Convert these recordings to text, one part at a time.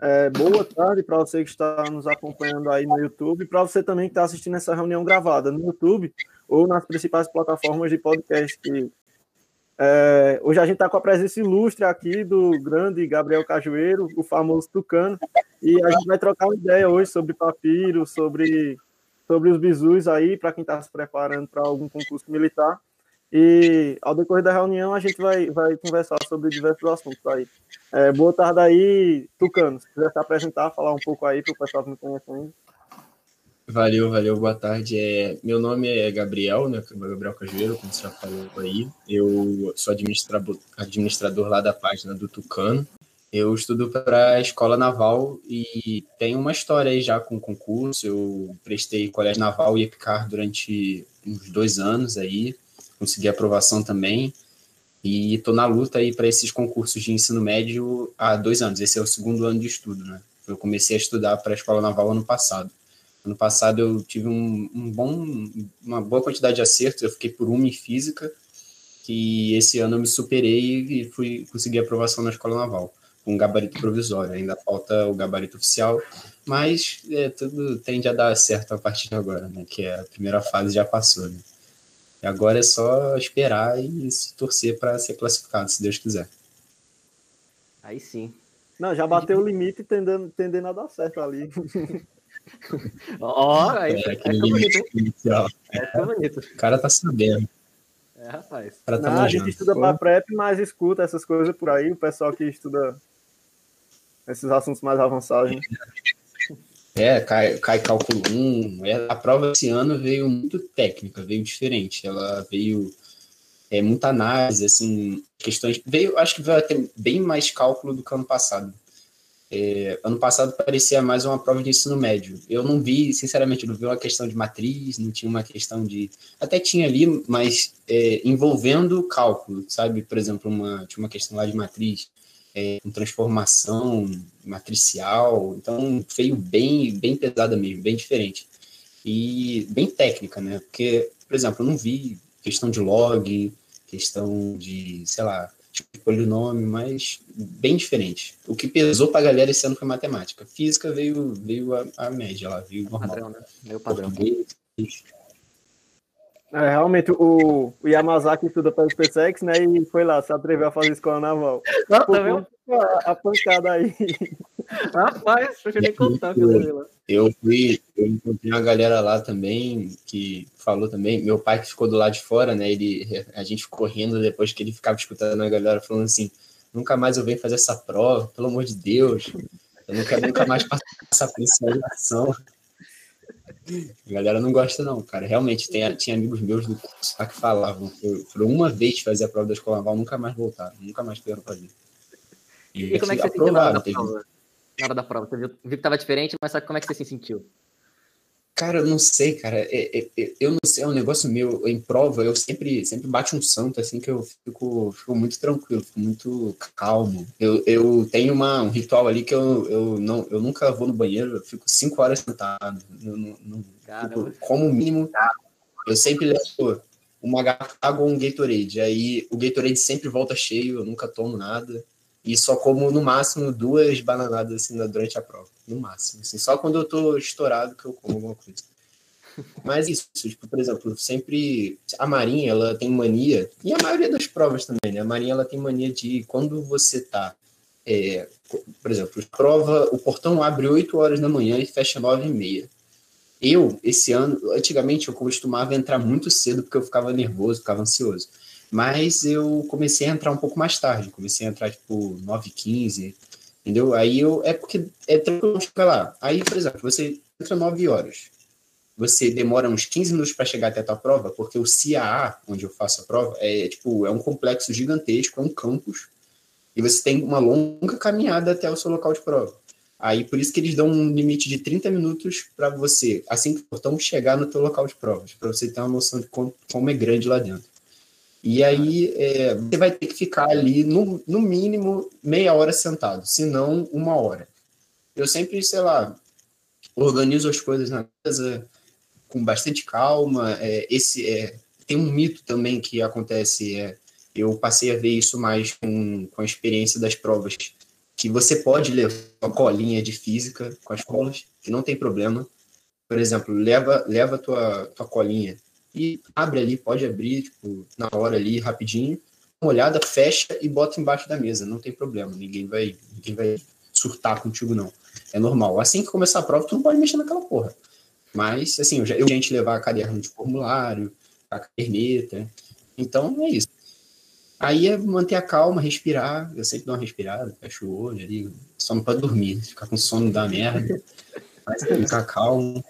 É, boa tarde para você que está nos acompanhando aí no YouTube, para você também que está assistindo essa reunião gravada no YouTube ou nas principais plataformas de podcast. É, hoje a gente está com a presença ilustre aqui do grande Gabriel Cajueiro, o famoso Tucano, e a gente vai trocar uma ideia hoje sobre papiro, sobre, sobre os bisus aí, para quem está se preparando para algum concurso militar. E ao decorrer da reunião a gente vai, vai conversar sobre diversos assuntos aí. É, boa tarde aí, Tucano. Se quiser se apresentar, falar um pouco aí para o pessoal que não conhece ainda. Valeu, valeu, boa tarde. É, meu nome é Gabriel, né? Gabriel Cajueiro, como você já falou aí. Eu sou administrador, administrador lá da página do Tucano. Eu estudo para a escola naval e tenho uma história aí já com concurso. Eu prestei colégio naval e EPICAR durante uns dois anos aí consegui aprovação também. E estou na luta aí para esses concursos de ensino médio há dois anos. Esse é o segundo ano de estudo, né? Eu comecei a estudar para a escola naval ano passado. Ano passado eu tive um, um, bom, uma boa quantidade de acertos. Eu fiquei por uma em física, que esse ano eu me superei e fui consegui aprovação na escola naval com gabarito provisório. Ainda falta o gabarito oficial, mas é, tudo tende a dar certo a partir de agora, né? Que é a primeira fase já passou. Né? E agora é só esperar e se torcer para ser classificado, se Deus quiser. Aí sim. Não, já bateu o limite tendendo, tendendo a dar certo ali. Ó, oh, aí é, é, bonito, inicial. É, bonito. O cara tá sabendo. É, rapaz. Tá Não, a gente estuda para prep, mas escuta essas coisas por aí, o pessoal que estuda esses assuntos mais avançados. Né? É, cai, cai cálculo 1. É, a prova esse ano veio muito técnica, veio diferente. Ela veio é, muita análise, assim, questões. Veio, acho que veio até bem mais cálculo do que ano passado. É, ano passado parecia mais uma prova de ensino médio. Eu não vi, sinceramente, não vi uma questão de matriz, não tinha uma questão de. Até tinha ali, mas é, envolvendo cálculo, sabe? Por exemplo, uma, tinha uma questão lá de matriz é, com transformação matricial, então veio bem, bem pesada mesmo, bem diferente. E bem técnica, né? Porque, por exemplo, eu não vi questão de log, questão de, sei lá, tipo de polinômio, mas bem diferente. O que pesou para a galera esse ano foi matemática. Física veio, veio a, a média lá, veio normal. Padrão, né? Meu padrão. Português, é, realmente, o, o Yamazaki estuda para o SpaceX, né? E foi lá, se atreveu a fazer escola naval. Ah, tá vendo? A, a pancada aí. Rapaz, deixa eu nem contar. Eu fui, eu encontrei uma galera lá também que falou também. Meu pai que ficou do lado de fora, né? Ele, a gente ficou rindo depois que ele ficava escutando a galera falando assim: nunca mais eu venho fazer essa prova, pelo amor de Deus. Eu quero nunca mais passar por essa relação. A galera não gosta, não, cara. Realmente, tem, tinha amigos meus do curso que falavam que por uma vez fazer a prova da escola naval, nunca mais voltaram, nunca mais tiveram fazer. E, e como é que você sentiu na hora da prova? Na hora da prova, você viu, viu que estava diferente, mas sabe como é que você se sentiu? Cara, eu não sei, cara. É, é, é, eu não sei, é um negócio meu. Em prova, eu sempre, sempre bate um santo, assim, que eu fico, fico muito tranquilo, fico muito calmo. Eu, eu tenho uma, um ritual ali que eu, eu, não, eu nunca vou no banheiro, eu fico cinco horas sentado. Eu não, não fico, como mínimo, eu sempre levo uma garrafa ou um Gatorade. Aí o Gatorade sempre volta cheio, eu nunca tomo nada. E só como no máximo duas bananadas assim durante a prova. No máximo. Assim, só quando eu tô estourado que eu como alguma coisa. Mas isso, tipo, por exemplo, sempre a Marinha, ela tem mania, e a maioria das provas também, né? A Marinha, ela tem mania de quando você tá, é, por exemplo, prova, o portão abre 8 horas da manhã e fecha 9 e meia. Eu, esse ano, antigamente eu costumava entrar muito cedo porque eu ficava nervoso, ficava ansioso. Mas eu comecei a entrar um pouco mais tarde, comecei a entrar tipo 9 15 entendeu? Aí eu, é porque é tranquilo ficar lá. Aí, por exemplo, você entra 9 horas, você demora uns 15 minutos para chegar até a tua prova, porque o CAA, onde eu faço a prova, é tipo, é um complexo gigantesco, é um campus, e você tem uma longa caminhada até o seu local de prova. Aí por isso que eles dão um limite de 30 minutos para você, assim que o portão chegar no teu local de provas, para você ter uma noção de como, como é grande lá dentro. E aí é, você vai ter que ficar ali, no, no mínimo, meia hora sentado, se não uma hora. Eu sempre, sei lá, organizo as coisas na casa com bastante calma. É, esse é, Tem um mito também que acontece, é, eu passei a ver isso mais com, com a experiência das provas que você pode levar uma colinha de física com as colas, que não tem problema. Por exemplo, leva leva tua tua colinha e abre ali, pode abrir tipo, na hora ali rapidinho, uma olhada, fecha e bota embaixo da mesa, não tem problema, ninguém vai ninguém vai surtar contigo não. É normal. Assim que começar a prova, tu não pode mexer naquela porra. Mas assim, eu já eu gente levar caderno de formulário, a caderneta. Então é isso. Aí é manter a calma, respirar. Eu sempre dou uma respirada, fecho o olho ali. Só não pode dormir, ficar com sono da merda. Mas ficar calmo.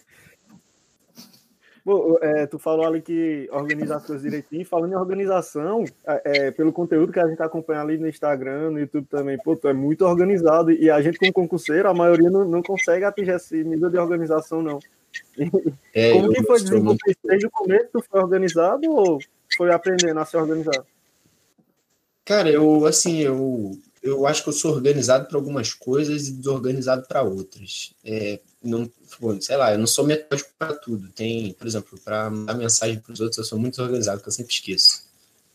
É, tu falou ali que organizar as coisas direitinho. Falando em organização, é, é pelo conteúdo que a gente acompanha ali no Instagram, no YouTube também, pô, tu é muito organizado. E a gente, como concurseiro, a maioria não, não consegue atingir esse nível de organização, não. É, Como que foi desenvolver desde o começo? Tu foi organizado ou foi aprendendo a ser organizado? Cara, eu assim, eu, eu acho que eu sou organizado para algumas coisas e desorganizado para outras. É, não, sei lá, eu não sou metódico para tudo. Tem, por exemplo, para mandar mensagem para os outros, eu sou muito organizado, porque eu sempre esqueço.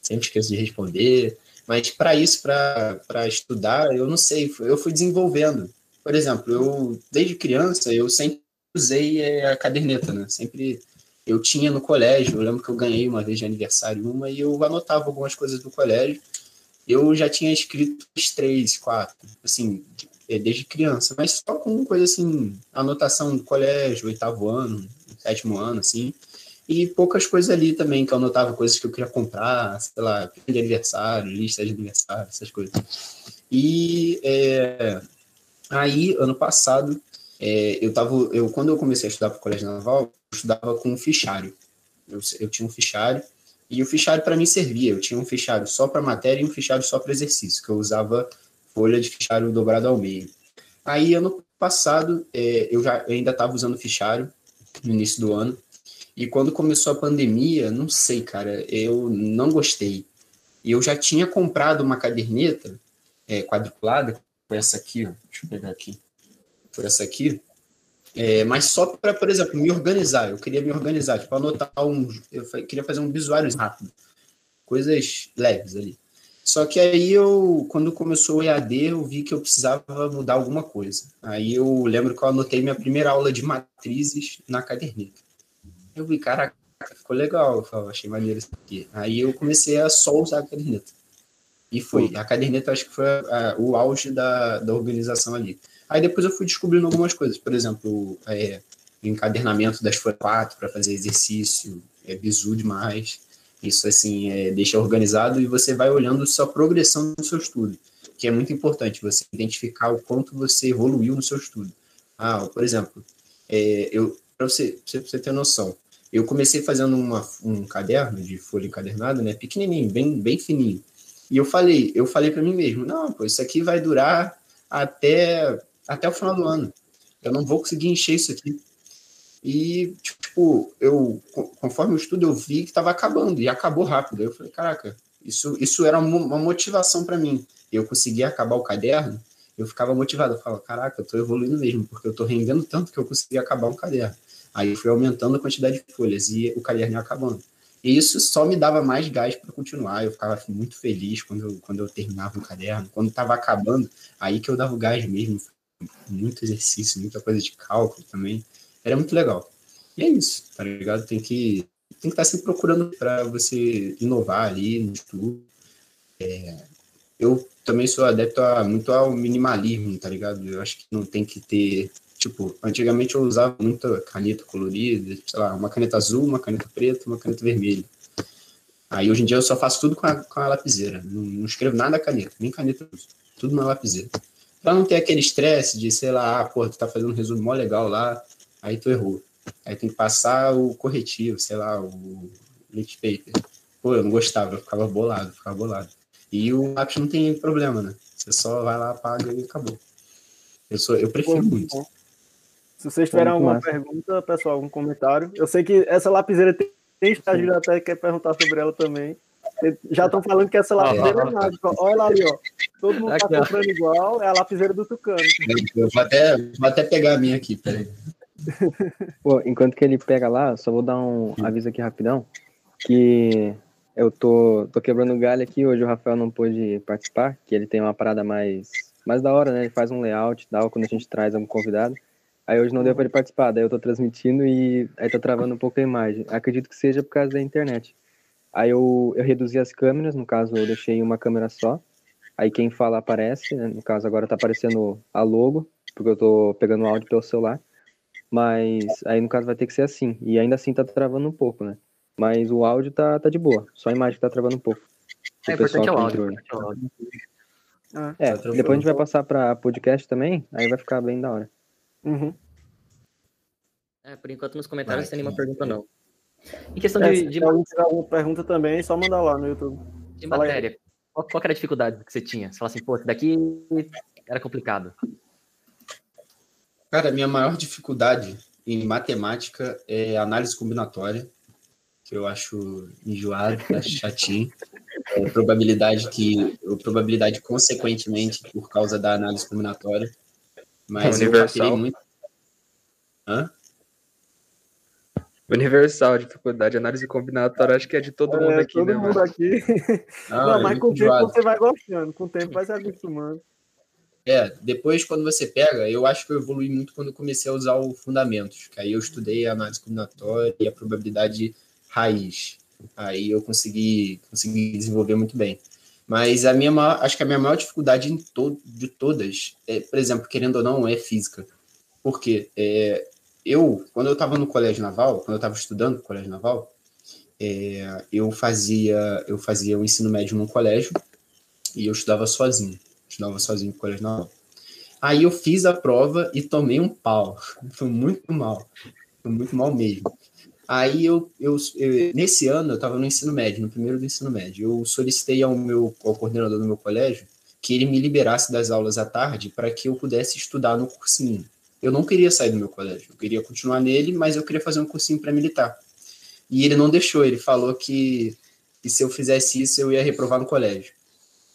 Sempre esqueço de responder. Mas para isso, para estudar, eu não sei, eu fui desenvolvendo. Por exemplo, eu desde criança eu sempre usei é, a caderneta, né? Sempre eu tinha no colégio, eu lembro que eu ganhei uma vez de aniversário uma e eu anotava algumas coisas do colégio eu já tinha escrito três, quatro, assim, é, desde criança, mas só com coisa assim, anotação do colégio, oitavo ano, sétimo ano, assim, e poucas coisas ali também, que eu anotava coisas que eu queria comprar, sei lá, de aniversário, lista de aniversário, essas coisas. E é, aí, ano passado, é, eu tava, eu, quando eu comecei a estudar para o Colégio Naval, eu estudava com um fichário. Eu, eu tinha um fichário e o fichário para mim servia. Eu tinha um fichário só para matéria e um fichário só para exercício, que eu usava folha de fichário dobrado ao meio. Aí, ano passado, é, eu já eu ainda estava usando fichário no início do ano. E quando começou a pandemia, não sei, cara, eu não gostei. E eu já tinha comprado uma caderneta é, quadriculada, foi essa aqui, ó, deixa eu pegar aqui. Foi essa aqui, é, mas só para, por exemplo, me organizar. Eu queria me organizar, tipo, anotar um. Eu queria fazer um visuário rápido. Coisas leves ali. Só que aí eu, quando começou o EAD, eu vi que eu precisava mudar alguma coisa. Aí eu lembro que eu anotei minha primeira aula de matrizes na caderneta. Eu vi, caraca, ficou legal. Eu falei, achei maneiro isso aqui. Aí eu comecei a só usar a caderneta. E foi. A caderneta acho que foi a, o auge da, da organização ali. Aí depois eu fui descobrindo algumas coisas, por exemplo, é, encadernamento das folhas 4 para fazer exercício, é bizu demais. Isso, assim, é, deixa organizado e você vai olhando sua progressão no seu estudo, que é muito importante você identificar o quanto você evoluiu no seu estudo. Ah, por exemplo, é, eu para você, você ter noção, eu comecei fazendo uma, um caderno de folha encadernada, né, pequenininho, bem, bem fininho. E eu falei, eu falei para mim mesmo, não, pô, isso aqui vai durar até até o final do ano. Eu não vou conseguir encher isso aqui. E, tipo, eu, conforme o estudo, eu vi que estava acabando, e acabou rápido. Eu falei, caraca, isso, isso era uma motivação para mim. Eu conseguia acabar o caderno, eu ficava motivado. Eu falava, caraca, eu estou evoluindo mesmo, porque eu estou rendendo tanto que eu consegui acabar um caderno. Aí eu fui aumentando a quantidade de folhas e o caderno ia acabando. E isso só me dava mais gás para continuar. Eu ficava muito feliz quando eu, quando eu terminava o caderno. Quando estava acabando, aí que eu dava o gás mesmo muito exercício, muita coisa de cálculo também. Era muito legal. E é isso, tá ligado? Tem que tem que estar tá sempre procurando para você inovar ali no estudo. É, eu também sou adepto a, muito ao minimalismo, tá ligado? Eu acho que não tem que ter. Tipo, antigamente eu usava muita caneta colorida, sei lá, uma caneta azul, uma caneta preta, uma caneta vermelha. Aí hoje em dia eu só faço tudo com a, com a lapiseira. Não, não escrevo nada a caneta, nem caneta, tudo na lapiseira. Pra não ter aquele estresse de, sei lá, ah, pô, tu tá fazendo um resumo mó legal lá, aí tu errou. Aí tem que passar o corretivo, sei lá, o lit paper. Pô, eu não gostava, eu ficava bolado, ficava bolado. E o lápis não tem problema, né? Você só vai lá, apaga e acabou. Eu, sou, eu prefiro pô, muito. Bom. Se vocês tiverem alguma massa. pergunta, pessoal, algum comentário. Eu sei que essa lapiseira tem, tem estágio até quer perguntar sobre ela também. Já estão falando que essa lapiseira é mágica. Olha lá ali, ó. Todo mundo está comprando igual, é a lapiseira do Tucano. Eu vou até, vou até pegar a minha aqui, peraí. Pô, enquanto que ele pega lá, só vou dar um aviso aqui rapidão, que eu tô, tô quebrando galho aqui, hoje o Rafael não pôde participar, que ele tem uma parada mais mais da hora, né? Ele faz um layout, dá quando a gente traz algum convidado. Aí hoje não deu para ele participar, daí eu tô transmitindo e aí tá travando um pouco a imagem. Acredito que seja por causa da internet. Aí eu, eu reduzi as câmeras, no caso eu deixei uma câmera só. Aí quem fala aparece, né? no caso agora tá aparecendo a logo, porque eu tô pegando o áudio pelo celular. Mas aí no caso vai ter que ser assim. E ainda assim tá travando um pouco, né? Mas o áudio tá, tá de boa, só a imagem que tá travando um pouco. É, o importante é o áudio. É, o áudio. Ah, é tá depois a gente vai passar para podcast também, aí vai ficar bem da hora. Uhum. É, por enquanto nos comentários não tem nenhuma pergunta não. Em questão é, de, de... Se alguém tiver alguma pergunta também, é só mandar lá no YouTube. De Fala matéria. Aí. Qual, qual era a dificuldade que você tinha? Você fala assim, pô, daqui era complicado. Cara, a minha maior dificuldade em matemática é análise combinatória, que eu acho enjoado, acho chatinho. É, probabilidade que, probabilidade consequentemente por causa da análise combinatória. Mas é universal. eu muito. Hã? Universal, dificuldade, análise combinatória, acho que é de todo mundo é, aqui, todo né? mundo aqui. Não, Não é mas com o tempo você vai gostando, com o tempo vai se acostumando. É, depois quando você pega, eu acho que eu evolui muito quando comecei a usar o fundamentos, que aí eu estudei a análise combinatória e a probabilidade raiz. Aí eu consegui, consegui desenvolver muito bem. Mas a minha maior, acho que a minha maior dificuldade em to, de todas, é, por exemplo, querendo ou não, é física. Por quê? É, eu, quando eu estava no colégio naval, quando eu estava estudando no colégio naval, é, eu fazia eu fazia o ensino médio num colégio e eu estudava sozinho. Estudava sozinho no colégio naval. Aí eu fiz a prova e tomei um pau. Foi muito mal. Foi muito mal mesmo. Aí eu, eu, eu nesse ano eu estava no ensino médio, no primeiro do ensino médio. Eu solicitei ao meu ao coordenador do meu colégio que ele me liberasse das aulas à tarde para que eu pudesse estudar no cursinho. Eu não queria sair do meu colégio, eu queria continuar nele, mas eu queria fazer um cursinho para militar. E ele não deixou, ele falou que, que se eu fizesse isso eu ia reprovar no colégio.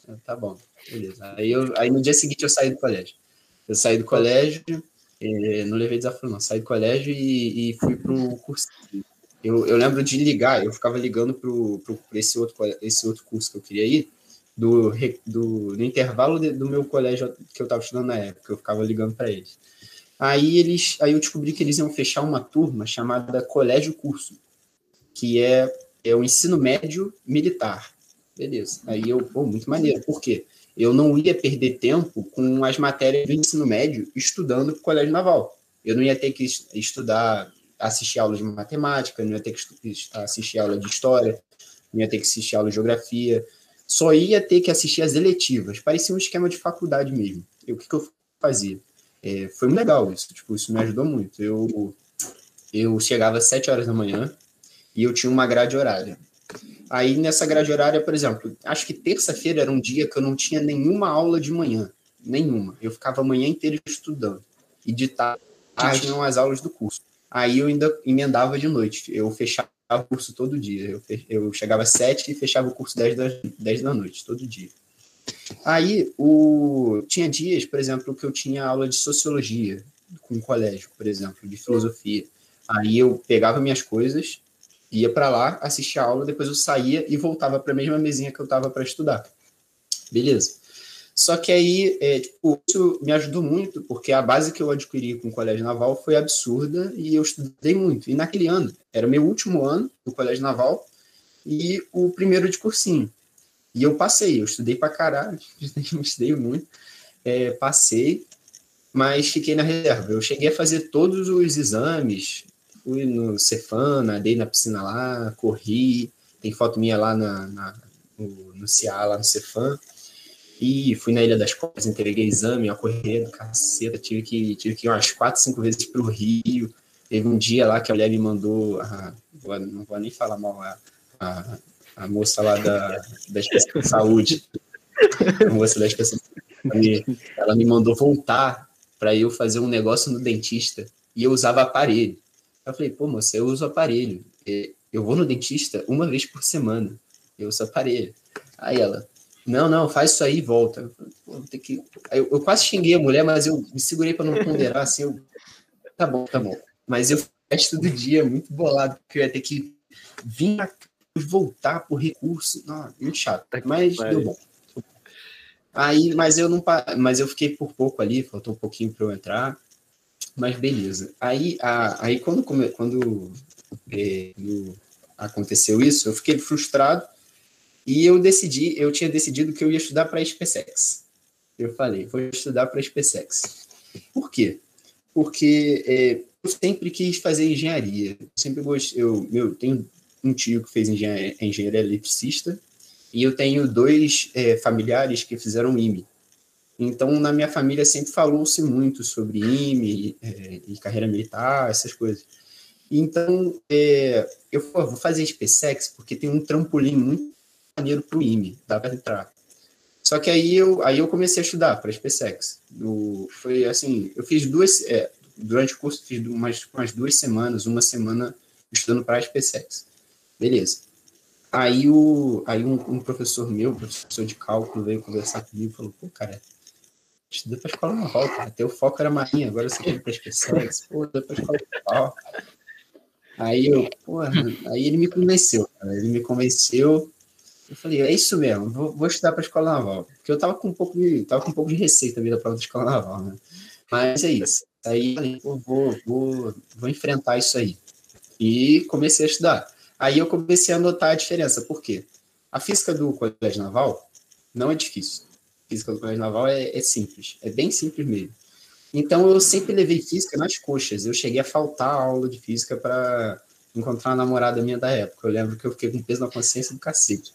Eu, tá bom, beleza. Aí, eu, aí no dia seguinte eu saí do colégio. Eu saí do colégio, eh, não levei desafio não, saí do colégio e, e fui pro cursinho. Eu, eu lembro de ligar, eu ficava ligando pro esse, outro, esse outro curso que eu queria ir, do, do, no intervalo de, do meu colégio que eu estava estudando na época, eu ficava ligando para eles. Aí eles, aí eu descobri que eles iam fechar uma turma chamada Colégio Curso, que é, é o ensino médio militar. Beleza. Aí eu, pô, muito maneiro. Por quê? Eu não ia perder tempo com as matérias do ensino médio estudando para o Colégio Naval. Eu não ia ter que estudar, assistir aula de matemática, não ia ter que assistir aula de história, não ia ter que assistir aula de geografia. Só ia ter que assistir as eletivas. Parecia um esquema de faculdade mesmo. E o que, que eu fazia? É, foi muito legal isso, tipo, isso me ajudou muito. Eu, eu chegava às 7 horas da manhã e eu tinha uma grade horária. Aí nessa grade horária, por exemplo, acho que terça-feira era um dia que eu não tinha nenhuma aula de manhã, nenhuma. Eu ficava a manhã inteira estudando. E de tarde tinham as aulas do curso. Aí eu ainda emendava de noite. Eu fechava o curso todo dia. Eu, eu chegava às 7 e fechava o curso 10 da, 10 da noite, todo dia. Aí, o... tinha dias, por exemplo, que eu tinha aula de sociologia com o colégio, por exemplo, de filosofia. Aí eu pegava minhas coisas, ia para lá, assistia a aula, depois eu saía e voltava para a mesma mesinha que eu estava para estudar. Beleza. Só que aí, é, tipo, isso me ajudou muito, porque a base que eu adquiri com o Colégio Naval foi absurda e eu estudei muito. E naquele ano, era o meu último ano do Colégio Naval e o primeiro de cursinho. E eu passei, eu estudei pra caralho, estudei muito, é, passei, mas fiquei na reserva. Eu cheguei a fazer todos os exames, fui no Cefan, nadei na piscina lá, corri, tem foto minha lá na, na no, no lá no Cefan, e fui na Ilha das Cobras, entreguei exame, a correr do caceta, tive que, tive que ir umas quatro, cinco vezes pro Rio, teve um dia lá que a mulher me mandou, não vou nem falar mal, a, a a moça lá da, da de saúde, a moça da saúde, ela me mandou voltar para eu fazer um negócio no dentista e eu usava aparelho. Eu falei, pô, moça, eu uso aparelho. Eu vou no dentista uma vez por semana. Eu uso aparelho. Aí ela, não, não, faz isso aí e volta. Eu, falei, ter que... eu, eu quase xinguei a mulher, mas eu me segurei para não ponderar assim. Eu, tá bom, tá bom. Mas eu resto do dia muito bolado, porque eu ia ter que vir voltar por recurso. Não, muito chato, mas deu bom. Aí, mas eu não mas eu fiquei por pouco ali, faltou um pouquinho para eu entrar. Mas beleza. Aí, a, aí quando, quando é, aconteceu isso, eu fiquei frustrado e eu decidi, eu tinha decidido que eu ia estudar para SpaceX. Eu falei, vou estudar para SpaceX. Por quê? Porque é, eu sempre quis fazer engenharia. Eu sempre gostei, eu, eu tenho um tio que fez engenharia, engenharia eletricista e eu tenho dois é, familiares que fizeram IME. Então, na minha família sempre falou-se muito sobre IME é, e carreira militar, essas coisas. Então, é, eu pô, vou fazer SpaceX porque tem um trampolim muito maneiro para o IME, dá para entrar. Só que aí eu, aí eu comecei a estudar para SpaceX. No, foi assim, eu fiz duas, é, durante o curso, fiz umas, umas duas semanas, uma semana estudando para SpaceX. Beleza. Aí, o, aí um, um, professor meu, professor de cálculo, veio conversar comigo e falou, pô, cara, estuda para escola naval, cara. O foco era marinha, agora você quer para SpaceX, pô, estuda para escola naval. Aí eu, porra, aí ele me convenceu, cara. Ele me convenceu. Eu falei, é isso mesmo, vou, vou estudar para escola naval. Porque eu tava com um pouco de, tava com um pouco de receita também da prova da escola naval, né? Mas é isso. Aí eu falei, pô, vou, vou, vou enfrentar isso aí. E comecei a estudar. Aí eu comecei a notar a diferença. Por quê? A física do colégio naval não é difícil. A física do colégio naval é, é simples. É bem simples mesmo. Então eu sempre levei física nas coxas. Eu cheguei a faltar a aula de física para encontrar uma namorada minha da época. Eu lembro que eu fiquei com peso na consciência do cacete.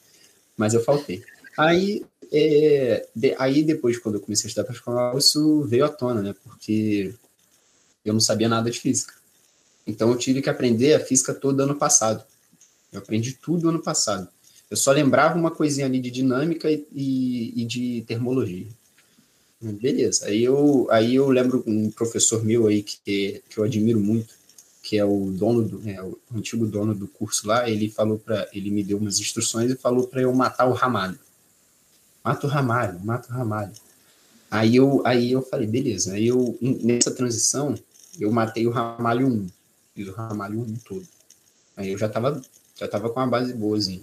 Mas eu faltei. Aí, é, de, aí depois, quando eu comecei a estudar para escola, isso veio à tona, né? Porque eu não sabia nada de física. Então eu tive que aprender a física toda ano passado. Eu aprendi tudo ano passado. Eu só lembrava uma coisinha ali de dinâmica e, e, e de termologia. Beleza. Aí eu, aí eu lembro um professor meu aí que, que eu admiro muito, que é o dono do, é, o antigo dono do curso lá, ele falou para, ele me deu umas instruções e falou para eu matar o Ramalho. Mata o Ramalho, mata o Ramalho. Aí eu, aí eu falei, beleza. Aí eu, nessa transição, eu matei o Ramalho 1. Fiz o Ramalho 1 todo. Aí eu já tava já estava com uma base boazinha.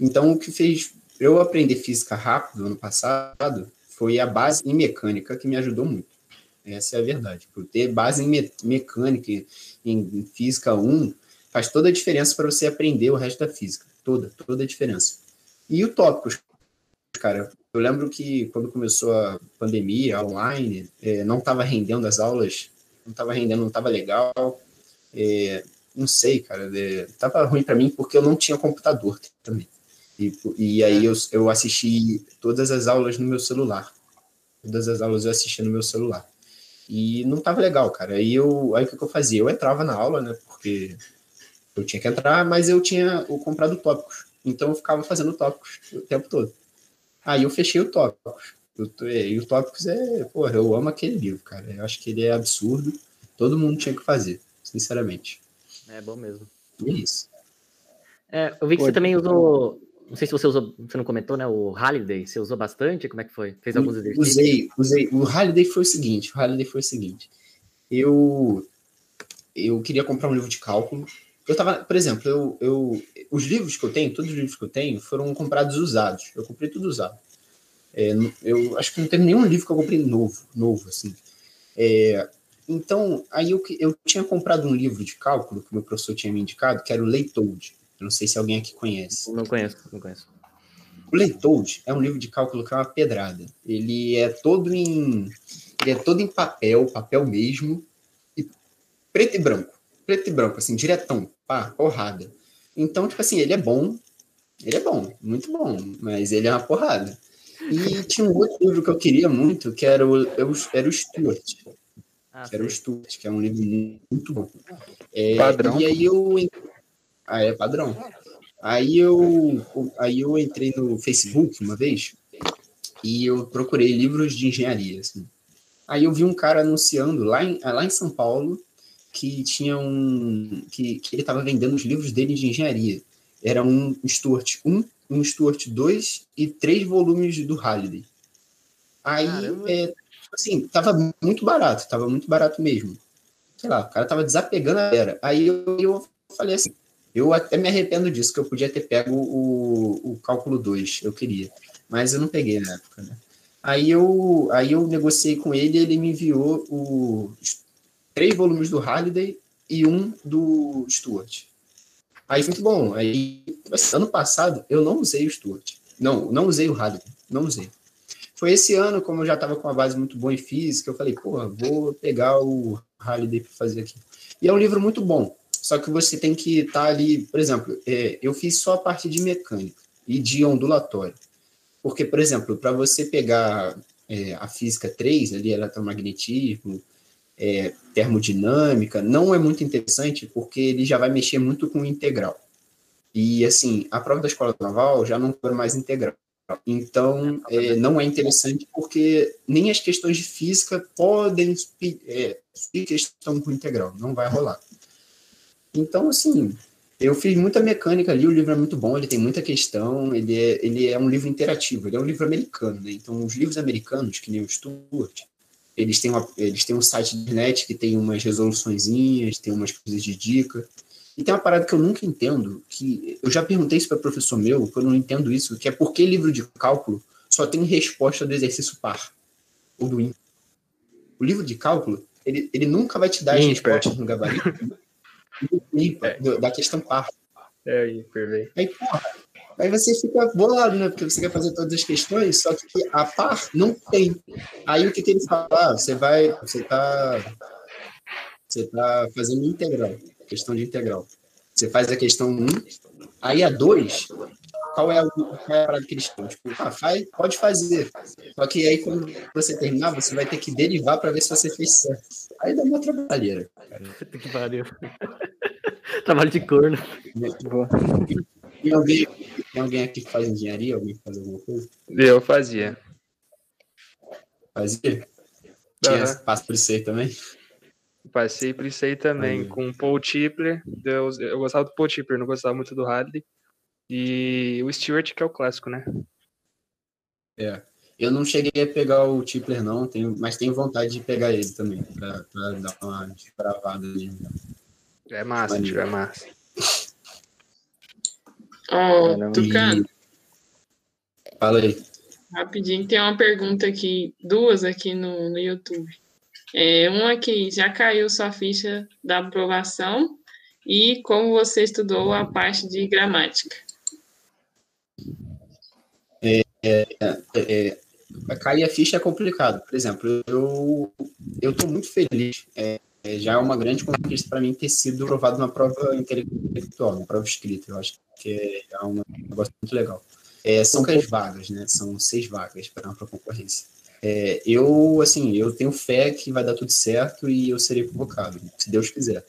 Então, o que fez eu aprender física rápido ano passado foi a base em mecânica que me ajudou muito. Essa é a verdade. Por ter base em me mecânica, em, física 1, faz toda a diferença para você aprender o resto da física. Toda, toda a diferença. E o tópicos, cara, eu lembro que quando começou a pandemia, online, é, não estava rendendo as aulas, não estava rendendo, não estava legal. É, não sei, cara, é, tava ruim para mim porque eu não tinha computador também. E, e aí eu, eu assisti todas as aulas no meu celular. Todas as aulas eu assistia no meu celular. E não tava legal, cara. Aí eu, aí o que, que eu fazia? Eu entrava na aula, né? Porque eu tinha que entrar, mas eu tinha o comprado tópicos. Então eu ficava fazendo tópicos o tempo todo. Aí eu fechei o tópicos. e o tópicos é, porra, eu amo aquele livro, cara. Eu acho que ele é absurdo. Todo mundo tinha que fazer, sinceramente. É bom mesmo. É isso. É, eu vi que Pode. você também usou. Não sei se você usou, você não comentou, né? O Holiday, você usou bastante? Como é que foi? Fez alguns exercícios? Usei, usei. O Holiday foi o seguinte: o Holiday foi o seguinte. Eu, eu queria comprar um livro de cálculo. Eu tava, por exemplo, eu, eu, os livros que eu tenho, todos os livros que eu tenho, foram comprados usados. Eu comprei tudo usado. É, eu acho que não tem nenhum livro que eu comprei novo, novo, assim. É, então, aí eu, eu tinha comprado um livro de cálculo que o meu professor tinha me indicado, que era o Leitold. Eu não sei se alguém aqui conhece. Não conheço, não conheço. O Leitold é um livro de cálculo que é uma pedrada. Ele é todo em ele é todo em papel, papel mesmo, e preto e branco. Preto e branco, assim, diretão, pá, porrada. Então, tipo assim, ele é bom, ele é bom, muito bom, mas ele é uma porrada. E tinha um outro livro que eu queria muito, que era o, era o Stuart. Ah, que era o Stuart, que é um livro muito bom. É, padrão. E aí eu. Ah, é padrão. Aí eu, aí eu entrei no Facebook uma vez e eu procurei livros de engenharia. Assim. Aí eu vi um cara anunciando lá em, lá em São Paulo que tinha um. que, que ele estava vendendo os livros dele de engenharia. Era um Stuart 1, um Stuart 2 e três volumes do Halliday. Aí é, assim, tava muito barato, tava muito barato mesmo. Sei lá, o cara tava desapegando a era. Aí eu, eu falei assim, eu até me arrependo disso, que eu podia ter pego o, o cálculo 2, eu queria. Mas eu não peguei na época, né? Aí eu, aí eu negociei com ele ele me enviou os três volumes do Halliday e um do Stuart. Aí muito bom. Aí, ano passado, eu não usei o Stuart. Não, não usei o Halliday. Não usei. Foi esse ano, como eu já estava com uma base muito boa em física, eu falei, porra, vou pegar o Halliday para fazer aqui. E é um livro muito bom. Só que você tem que estar tá ali, por exemplo, é, eu fiz só a parte de mecânica e de ondulatório. Porque, por exemplo, para você pegar é, a física 3, ali, eletromagnetismo, é, termodinâmica, não é muito interessante porque ele já vai mexer muito com integral. E, assim, a prova da escola naval já não foi mais integral. Então, é, não é interessante porque nem as questões de física podem é, questão com integral, não vai rolar. Então, assim, eu fiz muita mecânica ali, o livro é muito bom, ele tem muita questão, ele é, ele é um livro interativo, ele é um livro americano, né? Então, os livros americanos, que nem o Stuart, eles têm, uma, eles têm um site de internet que tem umas resoluçõezinhas, tem umas coisas de dica. E tem uma parada que eu nunca entendo, que eu já perguntei isso para professor meu, que eu não entendo isso, que é por que livro de cálculo só tem resposta do exercício par, ou do ímpar. O livro de cálculo, ele, ele nunca vai te dar as respostas no gabarito ímpar, é. da questão par. É, ímpar, velho. Aí, porra, aí você fica bolado, né? Porque você quer fazer todas as questões, só que a par não tem. Aí o que, que ele fala? Ah, você vai, você tá, você tá fazendo integral questão de integral. Você faz a questão 1, aí a 2, qual é a, qual é a parada que eles estão? Tipo, ah, faz, pode fazer. Só que aí, quando você terminar, você vai ter que derivar para ver se você fez certo. Aí dá uma trabalheira. Que pariu. Trabalho de corno. Tem alguém, tem alguém aqui que faz engenharia? Alguém que faz alguma coisa? Eu fazia. Fazia? Tinha, uhum. Passa por isso aí também? Passei por isso aí também, com o Paul Tipler. Eu, eu gostava do Paul Tipler, não gostava muito do Hadley. E o Stewart, que é o clássico, né? É. Eu não cheguei a pegar o Tipler, não, tenho, mas tenho vontade de pegar ele também, pra, pra dar uma desbravada ali. É massa, tio, é massa. Ó, oh, Tucano. Fala aí. Rapidinho, tem uma pergunta aqui, duas aqui no, no YouTube. É, uma que já caiu sua ficha da aprovação e como você estudou a parte de gramática. É, é, é, é cair a ficha é complicado. Por exemplo, eu estou muito feliz. É, é, já é uma grande conquista para mim ter sido aprovado numa prova intelectual, uma prova escrita. Eu acho que é um negócio muito legal. É, são três vagas, né? São seis vagas para uma concorrência. É, eu, assim, eu tenho fé que vai dar tudo certo e eu serei convocado, se Deus quiser.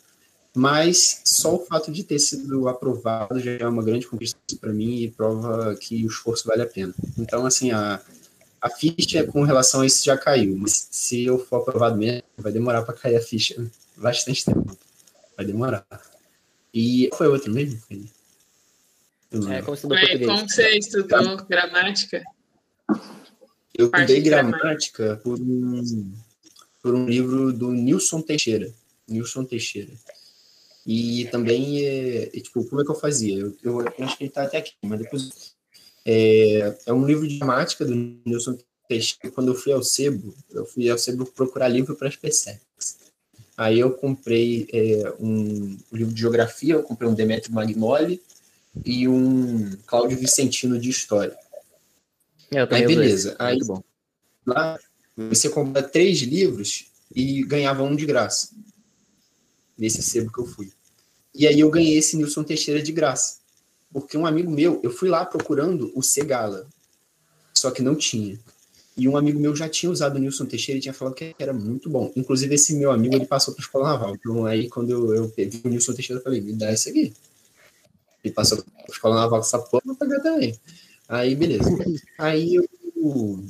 Mas só o fato de ter sido aprovado já é uma grande conquista para mim e prova que o esforço vale a pena. Então, assim, a, a ficha com relação a isso já caiu, mas se eu for aprovado mesmo, vai demorar para cair a ficha bastante tempo. Vai demorar. E foi outro mesmo? É, como, é, como você estudou gramática? Eu estudei gramática por um, por um livro do Nilson Teixeira. Nilson Teixeira. E também, é, é, tipo, como é que eu fazia? Eu, eu, eu acho que ele está até aqui, mas depois... É, é um livro de gramática do Nilson Teixeira. Quando eu fui ao Sebo, eu fui ao Sebo procurar livro para as PSECs. Aí eu comprei é, um, um, livro de geografia, eu comprei um Demetrio Magnoli e um Cláudio Vicentino de História. É, aí beleza. Aí, bom. Lá você compra três livros e ganhava um de graça. Nesse sebo que eu fui. E aí eu ganhei esse Nilson Teixeira de graça. Porque um amigo meu, eu fui lá procurando o Segala. Só que não tinha. E um amigo meu já tinha usado o Nilson Teixeira e tinha falado que era muito bom. Inclusive, esse meu amigo, ele passou para a Escola Naval. Então, aí, quando eu, eu vi o Nilson Teixeira, eu falei, me dá esse aqui. Ele passou para a Escola Naval com essa porra, vou pegar também. Aí, beleza. Aí, eu,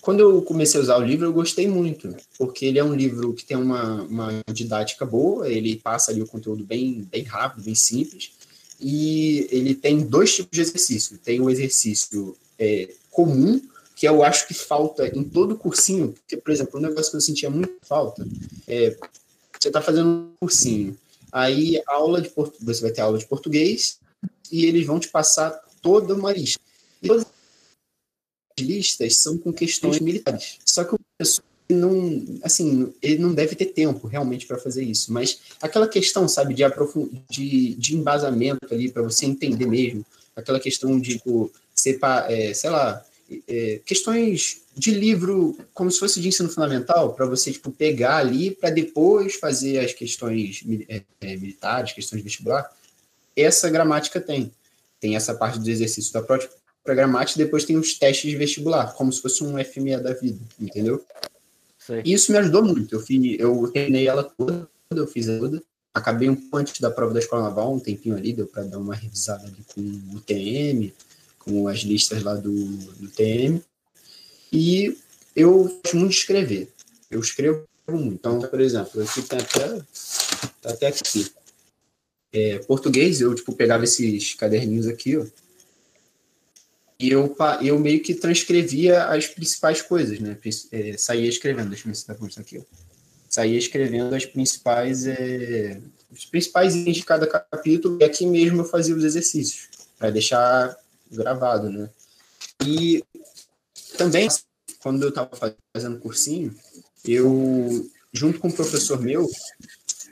quando eu comecei a usar o livro, eu gostei muito, porque ele é um livro que tem uma, uma didática boa, ele passa ali o conteúdo bem, bem rápido, bem simples, e ele tem dois tipos de exercício. Tem o exercício é, comum, que eu acho que falta em todo cursinho, porque, por exemplo, um negócio que eu sentia muito falta é você está fazendo um cursinho, aí aula de você vai ter aula de português e eles vão te passar toda uma lista listas são com questões militares. Só que o professor não, assim, ele não deve ter tempo realmente para fazer isso. Mas aquela questão, sabe, de, de, de embasamento ali para você entender mesmo, aquela questão de, tipo, sepa, é, sei lá, é, questões de livro como se fosse de ensino fundamental, para você tipo, pegar ali para depois fazer as questões é, é, militares, questões de vestibular. Essa gramática tem. Tem essa parte do exercício da própria gramática, depois tem os testes de vestibular, como se fosse um FME da vida, entendeu? Sei. E isso me ajudou muito. Eu, fiz, eu terminei ela toda, eu fiz ela toda. Acabei um pouco antes da prova da escola naval, um tempinho ali, deu para dar uma revisada ali com o TM, com as listas lá do, do TM. E eu gosto muito de escrever. Eu escrevo muito. Então, por exemplo, aqui tem até, tá até aqui. É, português, eu tipo, pegava esses caderninhos aqui, ó, e eu, eu meio que transcrevia as principais coisas, né? É, saía escrevendo, deixa eu ver se dá pra aqui. Saía escrevendo as principais, é, os principais itens de cada capítulo, e aqui mesmo eu fazia os exercícios, para deixar gravado, né? E também, quando eu estava fazendo cursinho, eu, junto com um professor meu,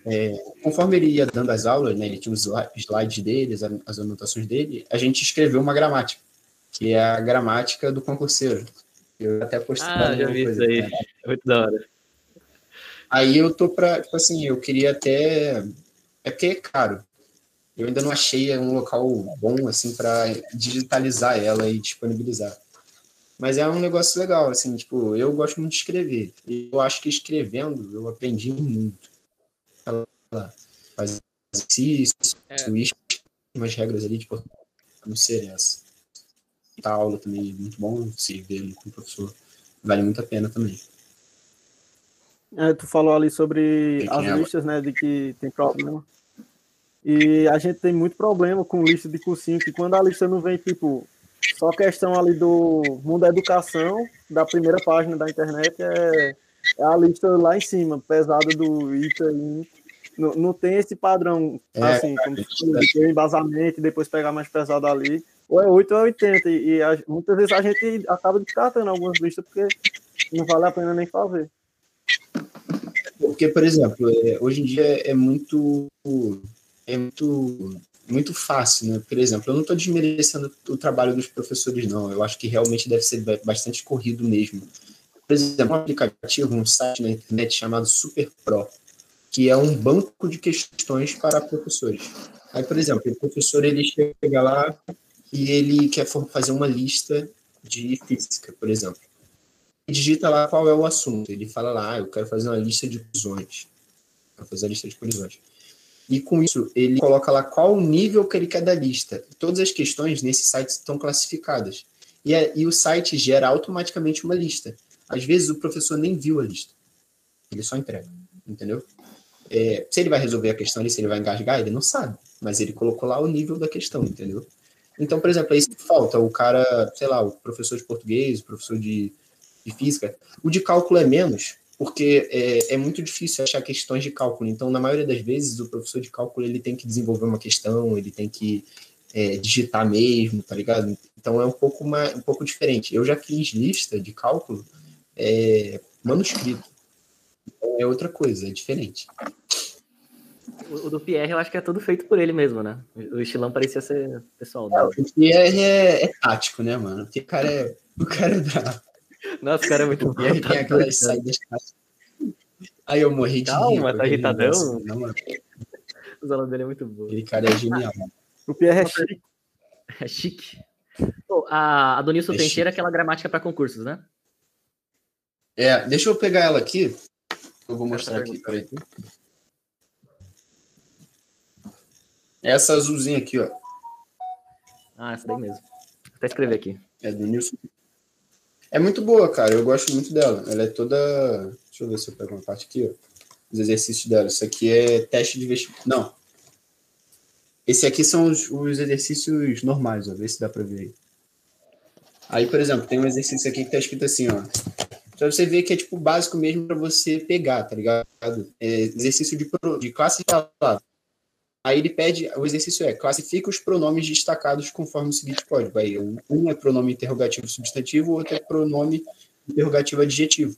é, conforme ele ia dando as aulas, né, ele tinha os slides dele, as anotações dele, a gente escreveu uma gramática, que é a gramática do concurseiro. Eu até postei ah, já vi coisa, isso aí. Né? Muito da hora. Aí eu tô para, tipo assim, eu queria até é porque é caro. Eu ainda não achei um local bom assim para digitalizar ela e disponibilizar. Mas é um negócio legal, assim, tipo, eu gosto muito de escrever. E eu acho que escrevendo eu aprendi muito. Fazer exercício, é. umas regras ali, tipo, não ser essa. A aula também é muito bom, se ver com o professor. Vale muito a pena também. É, tu falou ali sobre as listas, né, de que tem problema. E a gente tem muito problema com lista de cursinho, que quando a lista não vem, tipo, só questão ali do mundo da educação, da primeira página da internet, é, é a lista lá em cima, pesada do Itaim. Não, não tem esse padrão, é, assim, como se ter embasamento e depois pegar mais pesado ali. Ou é 8 ou é 80. E, e a, muitas vezes a gente acaba descartando algumas listas porque não vale a pena nem fazer. Porque, por exemplo, é, hoje em dia é muito é muito muito fácil, né? Por exemplo, eu não estou desmerecendo o trabalho dos professores, não. Eu acho que realmente deve ser bastante corrido mesmo. Por exemplo, um aplicativo, um site na internet chamado Super Pro, que é um banco de questões para professores. Aí, por exemplo, o professor ele chega lá e ele quer fazer uma lista de física, por exemplo. Ele digita lá qual é o assunto. Ele fala lá, ah, eu quero fazer uma lista de colisões. Quero fazer a lista de colisões. E com isso, ele coloca lá qual o nível que ele quer da lista. Todas as questões nesse site estão classificadas. E, é, e o site gera automaticamente uma lista. Às vezes o professor nem viu a lista. Ele só entrega. Entendeu? É, se ele vai resolver a questão ali, se ele vai engasgar, ele não sabe. Mas ele colocou lá o nível da questão, entendeu? Então, por exemplo, é isso que falta. O cara, sei lá, o professor de português, o professor de, de física. O de cálculo é menos, porque é, é, muito difícil achar questões de cálculo. Então, na maioria das vezes, o professor de cálculo ele tem que desenvolver uma questão, ele tem que é, digitar mesmo, tá ligado? Então, é um pouco, uma, um pouco diferente. Eu já fiz lista de cálculo é, manuscrito. Então, é outra coisa, é diferente. O, do Pierre eu acho que é tudo feito por ele mesmo, né? O estilão parecia ser pessoal. É, o Pierre é, é, tático, né, mano? Porque o cara é, o cara é bravo. Nossa, o cara é muito bom. Pierre tem aquelas saídas Aí eu morri de Calma, rir, tá irritadão. Não, mano. O zona dele é muito bom. Aquele cara é genial. O Pierre é chique. É chique. Pô, a, a Donilson é Teixeira é aquela gramática para concursos, né? É, deixa eu pegar ela aqui. Eu vou mostrar aqui, peraí. Essa azulzinha aqui, ó. Ah, essa daí mesmo. Vou até escrever aqui. É do Nilson. É muito boa, cara. Eu gosto muito dela. Ela é toda. Deixa eu ver se eu pego uma parte aqui, ó. Os exercícios dela. Isso aqui é teste de vestibular. Não. Esse aqui são os, os, exercícios normais, ó. Vê se dá pra ver aí. Aí, por exemplo, tem um exercício aqui que tá escrito assim, ó. Pra você ver que é tipo básico mesmo para você pegar, tá ligado? É exercício de, de classe de palavra. Aí ele pede, o exercício é, classifica os pronomes destacados conforme o seguinte código. Aí um é pronome interrogativo substantivo, o outro é pronome interrogativo adjetivo.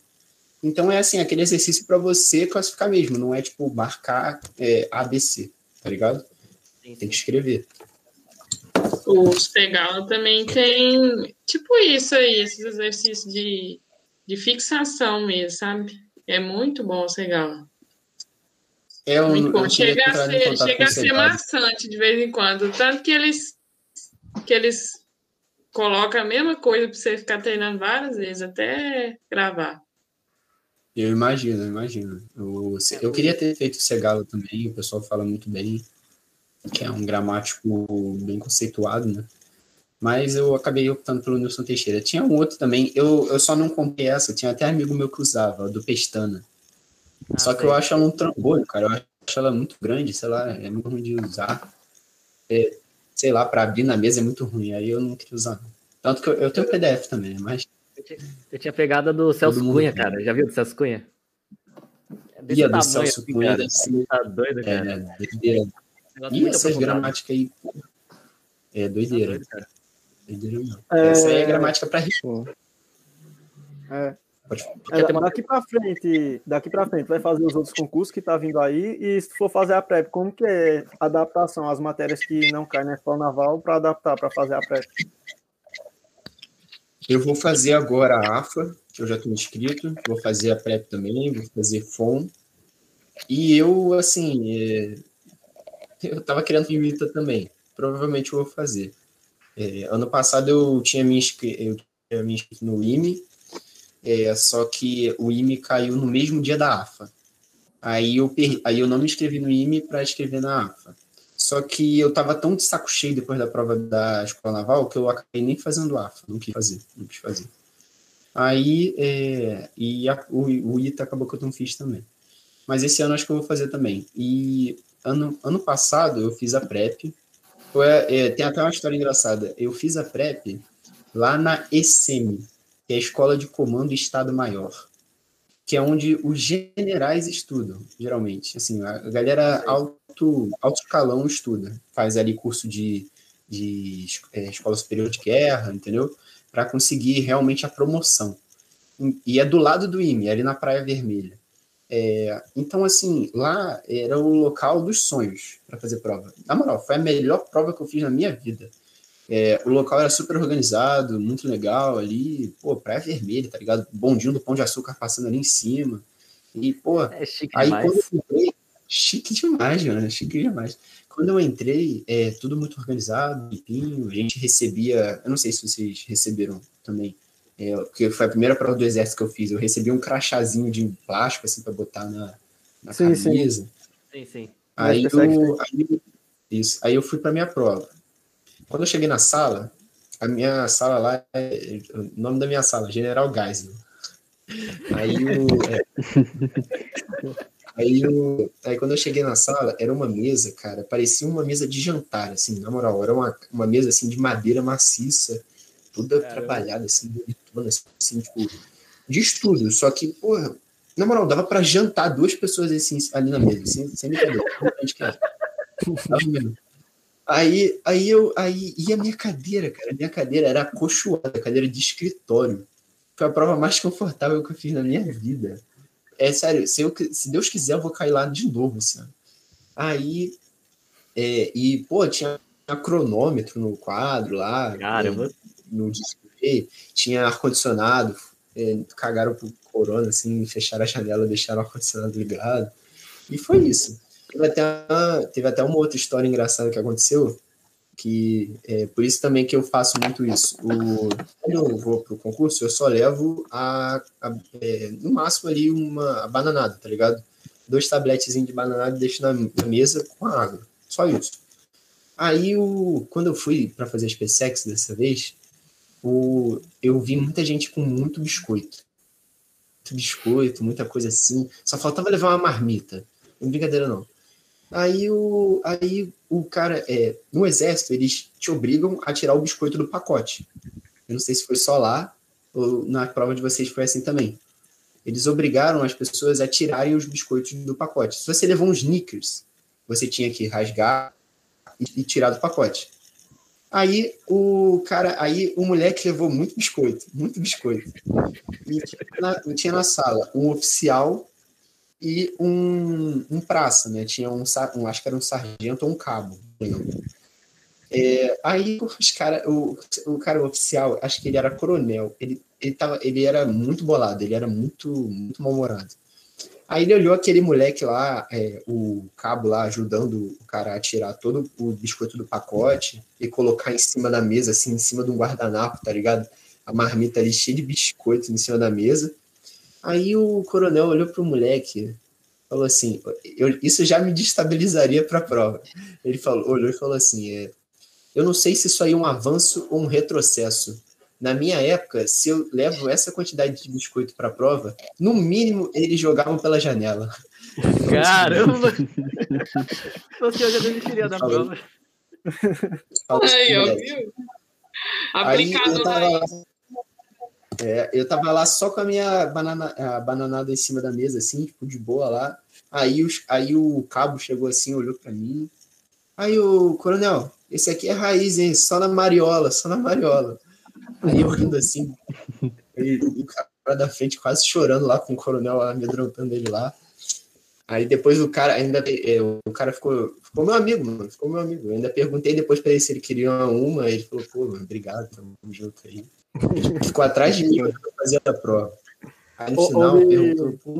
Então é assim, aquele exercício para você classificar mesmo, não é tipo marcar é, ABC, tá ligado? Tem que escrever. O Pegala também tem tipo isso aí, esses exercícios de, de fixação mesmo, sabe? É muito bom o Segala. É um, muito bom. Chega a ser, chega a ser maçante de vez em quando. Tanto que eles, que eles colocam a mesma coisa para você ficar treinando várias vezes até gravar. Eu imagino, eu imagino. Eu, eu queria ter feito Segalo também, o pessoal fala muito bem, que é um gramático bem conceituado, né? Mas eu acabei optando pelo Nilson Teixeira. Tinha um outro também, eu, eu só não comprei essa, tinha até amigo meu que usava, do Pestana. Ah, só que eu acho ela um trambolho, cara. Eu acho ela muito grande, sei lá, é muito ruim de usar. É, sei lá, para abrir na mesa é muito ruim, aí eu não queria usar. Tanto que eu, eu tenho PDF também, mas eu tinha pegada do Celso Cunha, cara. Já viu do Celso Cunha? É Ia do Celso assim, Cunha, deve ser. Tá doido, é, cara. É, doideira. E essas gramáticas aí. É doideira. Tá doido, cara. Doideira mesmo. É... Essa aí é gramática pra rir. É. É, daqui para frente, daqui para frente, vai fazer os outros concursos que tá vindo aí e se for fazer a prep, como que é a adaptação às matérias que não caem na escola naval para adaptar para fazer a prep? Eu vou fazer agora a AFA, que eu já estou inscrito, vou fazer a PrEP também, vou fazer FOM. E eu, assim, é... eu estava querendo ITA também. Provavelmente eu vou fazer. É, ano passado eu tinha me, inscrito, eu tinha me inscrito no IME, é, só que o IME caiu no mesmo dia da AFA. Aí eu, per... Aí eu não me inscrevi no IME para escrever na AFA. Só que eu tava tão de saco cheio depois da prova da escola naval que eu acabei nem fazendo AFA, não quis fazer, não quis fazer. Aí, é, e a, o, o ITA acabou que eu não fiz também. Mas esse ano acho que eu vou fazer também. E ano, ano passado eu fiz a PrEP. É, é, tem até uma história engraçada. Eu fiz a PrEP lá na que é a Escola de Comando Estado Maior que é onde os generais estudam, geralmente. Assim, a galera alto, alto escalão estuda, faz ali curso de, de é, escola superior de guerra, entendeu? Para conseguir realmente a promoção. E é do lado do IME, ali na Praia Vermelha. É, então, assim, lá era o local dos sonhos para fazer prova. Na moral, foi a melhor prova que eu fiz na minha vida. É, o local era super organizado, muito legal ali, pô, praia vermelha, tá ligado? Bondinho do Pão de Açúcar passando ali em cima. E, pô, é chique aí demais. quando eu entrei, chique demais, mano, chique demais. Quando eu entrei, é tudo muito organizado, limpinho, a gente recebia, eu não sei se vocês receberam também, é, porque foi a primeira prova do exército que eu fiz, eu recebi um crachazinho de plástico, assim, para botar na, na sim, camisa. Sim, sim. sim. Aí, eu, aí, isso, aí eu fui para minha prova. Quando eu cheguei na sala, a minha sala lá, é, o nome da minha sala, General Geisel. Aí o, é, aí o, aí quando eu cheguei na sala, era uma mesa, cara, parecia uma mesa de jantar, assim, na moral, era uma, uma mesa assim de madeira maciça, toda Caramba. trabalhada, assim, bonitona, assim, tipo, de estudo. Só que, porra, na moral, dava para jantar duas pessoas assim, ali na mesa, sem, sem brincadeira. Aí, aí eu, aí, e a minha cadeira, cara, a minha cadeira era acolchoada, cadeira de escritório. Foi a prova mais confortável que eu fiz na minha vida. É sério, se, eu, se Deus quiser, eu vou cair lá de novo, assim. Aí, é, e, pô, tinha cronômetro no quadro lá. Caramba. No, no display, tinha ar-condicionado, é, cagaram pro corona, assim, fecharam a janela, deixaram o ar-condicionado ligado. E foi isso. Teve até, uma, teve até uma outra história engraçada que aconteceu, que é por isso também que eu faço muito isso. O, quando eu vou para o concurso, eu só levo a, a é, no máximo ali uma bananada, tá ligado? Dois tabletes de bananada e deixo na, na, mesa com a água. Só isso. Aí, o, quando eu fui para fazer a SpaceX dessa vez, o, eu vi muita gente com muito biscoito. Muito biscoito, muita coisa assim. Só faltava levar uma marmita. Não brincadeira, não. Aí o, aí o cara, é, no exército, eles te obrigam a tirar o biscoito do pacote. Eu não sei se foi só lá ou na prova de vocês foi assim também. Eles obrigaram as pessoas a tirarem os biscoitos do pacote. Se você levou uns Snickers, você tinha que rasgar e, e tirar do pacote. Aí o cara, aí o moleque levou muito biscoito, muito biscoito. E tinha na, tinha na sala um oficial e um, um praça, né? Tinha um, um, acho que era um sargento ou um cabo. É, aí os cara, o, o cara oficial, acho que ele era coronel, ele, ele, tava, ele era muito bolado, ele era muito, muito mal-humorado. Aí ele olhou aquele moleque lá, é, o cabo lá, ajudando o cara a tirar todo o biscoito do pacote e colocar em cima da mesa, assim, em cima de um guardanapo, tá ligado? A marmita ali cheia de biscoitos em cima da mesa. Aí o coronel olhou pro moleque, falou assim: eu, Isso já me destabilizaria pra prova. Ele falou, olhou e falou assim: é, Eu não sei se isso aí é um avanço ou um retrocesso na minha época, se eu levo essa quantidade de biscoito para a prova, no mínimo eles jogavam pela janela. Caramba! Você já desistiria da prova. Aí, ó, viu? Aplicado eu tava, lá, é, eu tava lá só com a minha banana, a bananada em cima da mesa, assim, tipo, de boa lá. Aí, os, aí o cabo chegou assim, olhou para mim. Aí o coronel, esse aqui é raiz, hein? Só na mariola, só na mariola. Aí eu rindo assim, e o cara da frente quase chorando lá com o coronel amedrontando ele lá. Aí depois o cara ainda. É, o cara ficou, ficou meu amigo, mano. Ficou meu amigo. Eu ainda perguntei depois pra ele se ele queria uma. Ele falou, pô, mano, obrigado, tamo junto aí. Ficou atrás de mim pra fazer a prova. Aí no final Onde... perguntou,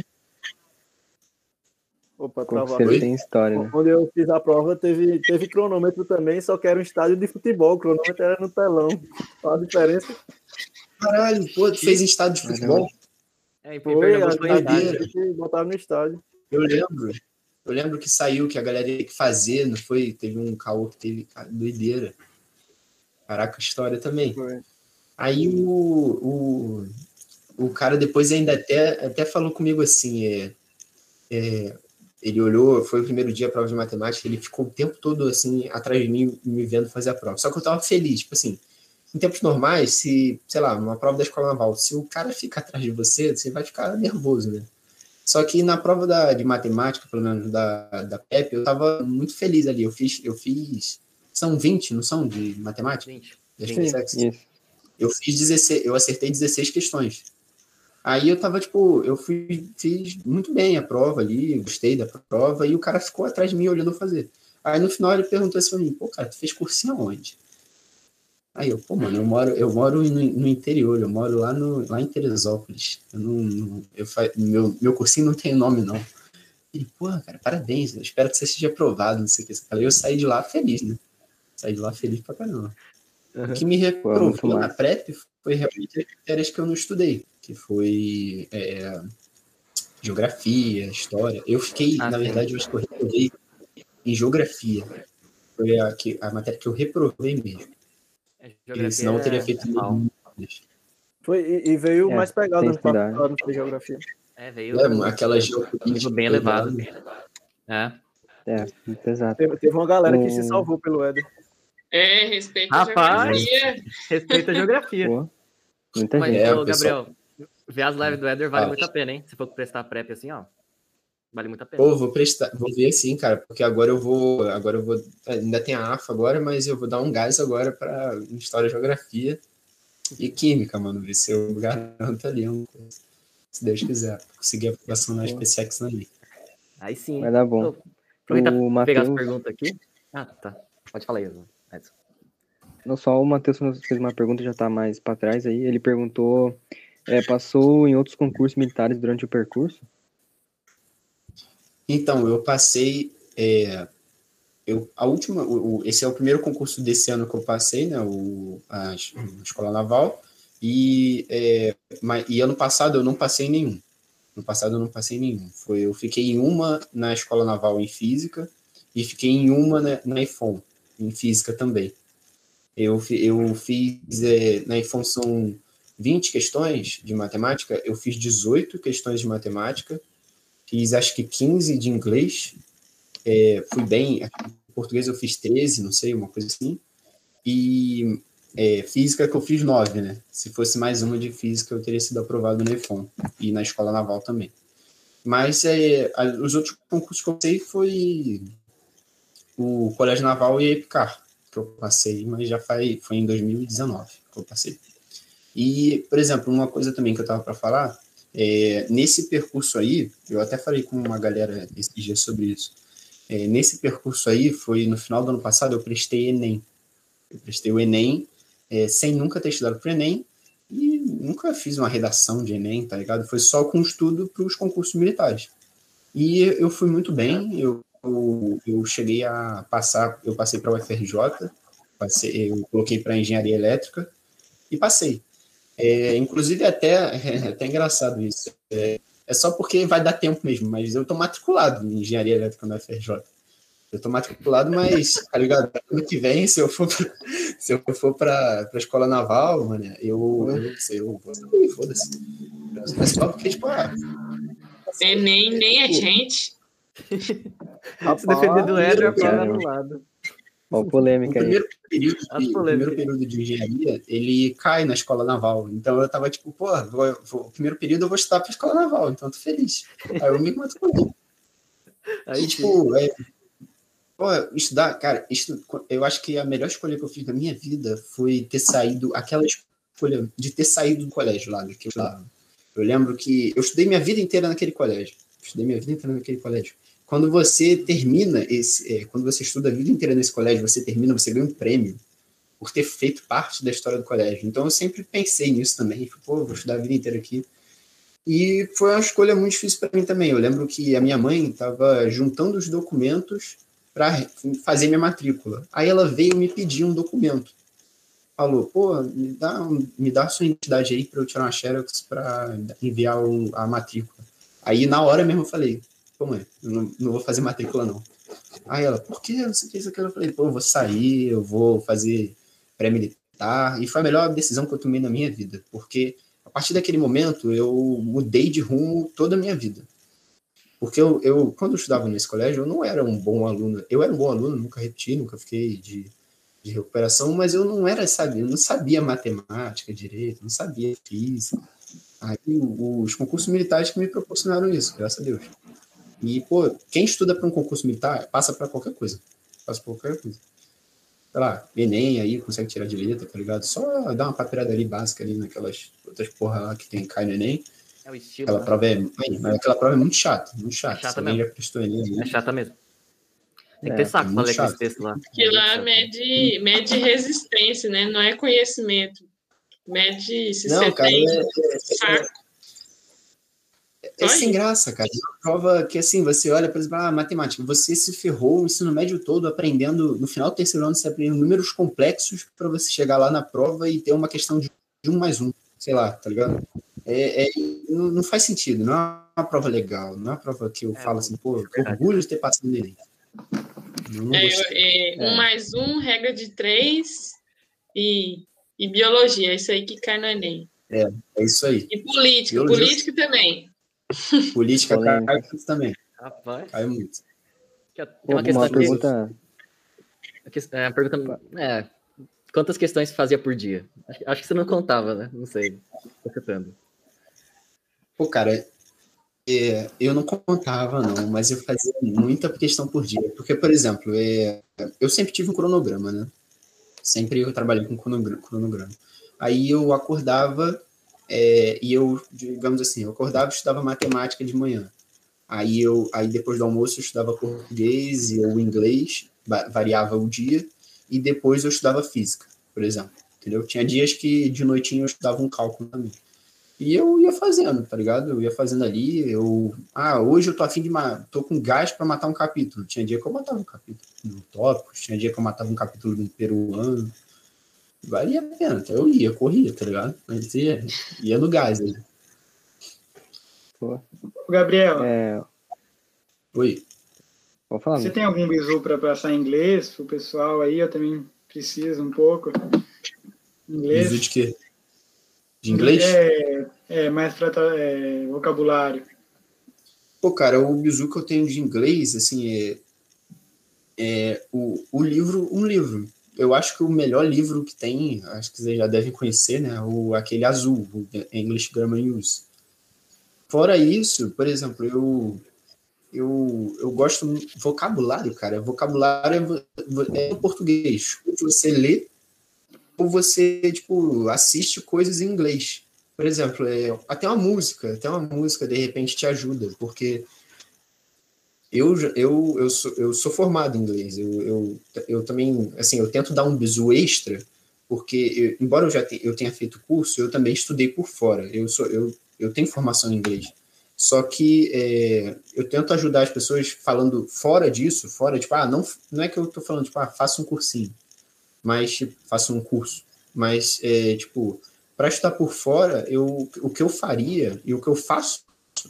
Opa, você tem história, né? Onde eu fiz a prova teve, teve cronômetro também, só que era um estádio de futebol. O cronômetro era no telão. Qual a diferença? caralho, pô, tu fez estádio de futebol? É, em Foi, Pernambuco botaram no estádio. Eu lembro. Eu lembro que saiu, que a galera ia ter que fazer, não foi? Teve um caô que teve, doideira. Caraca, história também. Foi. Aí o, o, o cara depois ainda até, até falou comigo assim, é, é, ele olhou, foi o primeiro dia a prova de matemática, ele ficou o tempo todo assim, atrás de mim, me vendo fazer a prova. Só que eu tava feliz, tipo assim, em tempos normais, se, sei lá, numa prova da escola naval, se o cara fica atrás de você, você vai ficar nervoso, né? Só que na prova da, de matemática, pelo menos da, da PEP, eu tava muito feliz ali. Eu fiz, eu fiz. São 20, não são? De matemática? Gente, Das Sim. PSEX? Isso. Eu fiz 16, eu acertei 16 questões. Aí eu tava, tipo, eu fui, fiz muito bem a prova ali, gostei da prova, e o cara ficou atrás de mim olhando eu fazer. Aí no final ele perguntou assim pra mim, pô, cara, tu fez cursinho aonde? Aí eu, pô, mano, eu moro, eu moro no, no interior, eu moro lá, no, lá em Teresópolis. Eu não, não- eu fa, meu, meu cursinho não tem nome, não. Ele, pô, cara, parabéns, eu espero que você seja aprovado, não sei o que. Eu saí de lá feliz, né? Saí de lá feliz pra caramba. O que me reprovou na. PrEP foi realmente as matérias que eu não estudei, que foi é, geografia, história. Eu fiquei, Ah, na sim. verdade, eu acho que eu reprovei em geografia. Foi a, que, a matéria que eu reprovei mesmo. é, Porque geografia senão eu teria é- feito é. Foi, e, e veio É, mais pegado estudar. passado na geografia. É, veio É, aquela um geopolítica. nível bem elevado. É. É, muito pesado. Teve, teve uma galera que se salvou pelo Éder. É, respeita a Rapaz! geografia. Respeita a geografia. Pô, muita Mas, gente. É, ô, o pessoal- Gabriel, ver as lives do Éder vale Fala. muito a pena, hein? Se for prestar prep assim, ó. Vale muito a pena. Pô, vou prestar, vou ver sim, cara, porque agora eu vou, agora eu vou, ainda tem a AFA agora, mas eu vou dar um gás agora para história, geografia e química, mano, ver se eu garanto ali coisa. Se Deus quiser, conseguir a aprovação na SpaceX ali. Aí sim. Vai dar bom. Então, Aproveita O pra pegar as perguntas aqui. Ah, tá. Pode falar aí. Não só o Matheus fez uma pergunta, já tá mais pra trás aí. Ele perguntou: é, passou em outros concursos militares durante o percurso? Então, eu passei. é, eu, a última, o, o- esse é o primeiro concurso desse ano que eu passei, né? O, a, a Escola Naval. E, é, mas, e ano passado eu não passei nenhum. No passado eu não passei nenhum. Foi, eu fiquei em uma na Escola Naval em Física e fiquei em uma na, na IFON, em Física também. Eu, eu fiz. é, na IFON são 20 questões de matemática, eu fiz 18 questões de matemática fiz acho que 15 de inglês, é, fui bem, em português eu fiz 13, não sei, uma coisa assim, e é, física que eu fiz 9, né? Se fosse mais uma de física, eu teria sido aprovado no EFON e na escola naval também. Mas é, os outros concursos que eu sei foi o Colégio Naval e a Epicar, que eu passei, mas já foi, foi em 2019 que eu passei. E, por exemplo, uma coisa também que eu tava para falar, é, nesse percurso aí, eu até falei com uma galera esses dias sobre isso. É, nesse percurso aí, foi no final do ano passado, eu prestei Enem. Eu prestei o Enem é, sem nunca ter estudado para Enem e nunca fiz uma redação de Enem, tá ligado? Foi só com estudo para os concursos militares. E eu fui muito bem, eu, eu, eu cheguei a passar, eu passei para o UFRJ, passei, eu coloquei para engenharia elétrica e passei. É, inclusive, é até, é até engraçado isso. É, é, só porque vai dar tempo mesmo, mas eu estou matriculado em engenharia elétrica na FRJ. Eu estou matriculado, mas, tá ligado? Ano que vem, se eu for pra, se eu for para a escola naval, mano, eu, eu sei, eu vou foda-se. Mas só porque, tipo, ah, nem, nem a gente. Se defender do é do lado. Ó, polêmica o primeiro período, de, o primeiro período de engenharia, ele cai na escola naval. Então eu tava tipo, pô, vou, vou, o primeiro período eu vou estudar pra escola naval, então eu tô feliz. Aí eu me matriculei. Aí, tipo, é, pô, estudar, cara, estu, eu acho que a melhor escolha que eu fiz na minha vida foi ter saído, aquela escolha de ter saído do colégio lá, que eu estudava. Eu lembro que eu estudei minha vida inteira naquele colégio. Estudei minha vida inteira naquele colégio quando você termina esse, é, quando você estuda a vida inteira nesse colégio, você termina, você ganha um prêmio por ter feito parte da história do colégio. Então eu sempre pensei nisso também, pô, vou estudar a vida inteira aqui. E foi uma escolha muito difícil para mim também. Eu lembro que a minha mãe estava juntando os documentos para fazer minha matrícula. Aí ela veio me pedir um documento. Falou, pô, me dá, me dá sua identidade aí para eu tirar uma xerox para enviar o, a matrícula. Aí na hora mesmo eu falei, pô, mãe, eu não, não vou fazer matrícula, não. Aí ela, por que? Não sei o que, isso aqui. Eu falei, pô, eu vou sair, eu vou fazer pré-militar. E foi a melhor decisão que eu tomei na minha vida, porque a partir daquele momento eu mudei de rumo toda a minha vida. Porque eu, eu quando eu estudava nesse colégio, eu não era um bom aluno. Eu era um bom aluno, nunca repeti, nunca fiquei de, de recuperação, mas eu não era, sabe, eu não sabia matemática direito, não sabia física. Aí os concursos militares que me proporcionaram isso, graças a Deus. E, pô, quem estuda para um concurso militar passa para qualquer coisa. Passa por qualquer coisa. Sei lá, Enem aí, consegue tirar de letra, tá ligado? Só dar uma papelada ali básica ali naquelas outras porra lá que tem cai no Enem. É o estilo. Aquela, né? prova é, mas aquela prova é muito chata, muito chata. É chata Alguém mesmo. já prestou Enem. É chata mesmo. Tem que É, ter saco pra muito ler aquele chato. texto lá. Que lá mede, mede resistência, né? Não é conhecimento. Mede se Não, você cara, tem é, é, saco. É Só sem graça, cara. É uma prova que, assim, você olha, por exemplo, ah, matemática. Você se ferrou o ensino médio todo aprendendo, no final do terceiro ano, você aprende números complexos para você chegar lá na prova e ter uma questão de de um mais um, sei lá, tá ligado? É, é- não, não faz sentido, não é uma prova legal, não é uma prova que eu falo assim, pô, que orgulho de ter passado nele. É, é, um mais um, regra de três e, e biologia. É isso aí que cai no Enem. É isso aí. E política. Biologia. Política também. Política Polêmica. cai isso também, Rapaz. cai muito. Tem uma Uma, questão aqui. pergunta. a que- é, a pergunta. É, quantas questões você fazia por dia? Acho, que você não contava, né? Não sei. Tô chutando. Pô, cara, é, eu não contava, não, mas eu fazia muita questão por dia. Porque, por exemplo, é, eu sempre tive um cronograma, né? Sempre eu trabalhei com cronogra- cronograma. Aí eu acordava é, e eu, digamos assim, eu acordava e estudava matemática de manhã. Aí eu, aí depois do almoço eu estudava português e ou inglês, va- variava o dia, e depois eu estudava física, por exemplo. Entendeu? Tinha dias que de noitinho eu estudava um cálculo também. E eu ia fazendo, tá ligado? Eu ia fazendo ali, eu... Ah, hoje eu tô afim de... Ma... Tô com gás para matar um capítulo. Tinha dia que eu matava um capítulo no Tópicos, tinha dia que eu matava um capítulo no peruano. Valia a pena, então eu ia, corria, tá ligado? Mas ia, ia no gás. Ô, Gabriel, É, Oi. pode falar, você né? tem algum bizu para passar em inglês pro pessoal aí? Eu também preciso um pouco. Inglês. Bizu de quê? De inglês? É, é mais para é, vocabulário. Pô, cara, o bizu que eu tenho de inglês, assim, é, é o, o livro, um livro. Eu acho que o melhor livro que tem, acho que vocês já devem conhecer, né? O, aquele azul, o English Grammar News. Fora isso, por exemplo, eu, eu, eu gosto muito. Vocabulário, cara. Vocabulário é, é português. Você lê, ou você, tipo, assiste coisas em inglês. Por exemplo, é, até uma música, até uma música de repente te ajuda, porque eu, eu, eu, sou, eu sou formado em inglês. Eu, eu, eu também, assim, eu tento dar um bisu extra, porque eu- embora eu já te- eu tenha feito curso, eu também estudei por fora. Eu sou eu, eu tenho formação em inglês. Só que é, eu tento ajudar as pessoas falando fora disso, fora, tipo, ah, não, não é que eu tô falando, tipo, ah, faça um cursinho, mas, tipo, faça um curso. Mas, é, tipo, para estudar por fora, eu, o que eu faria e o que eu faço,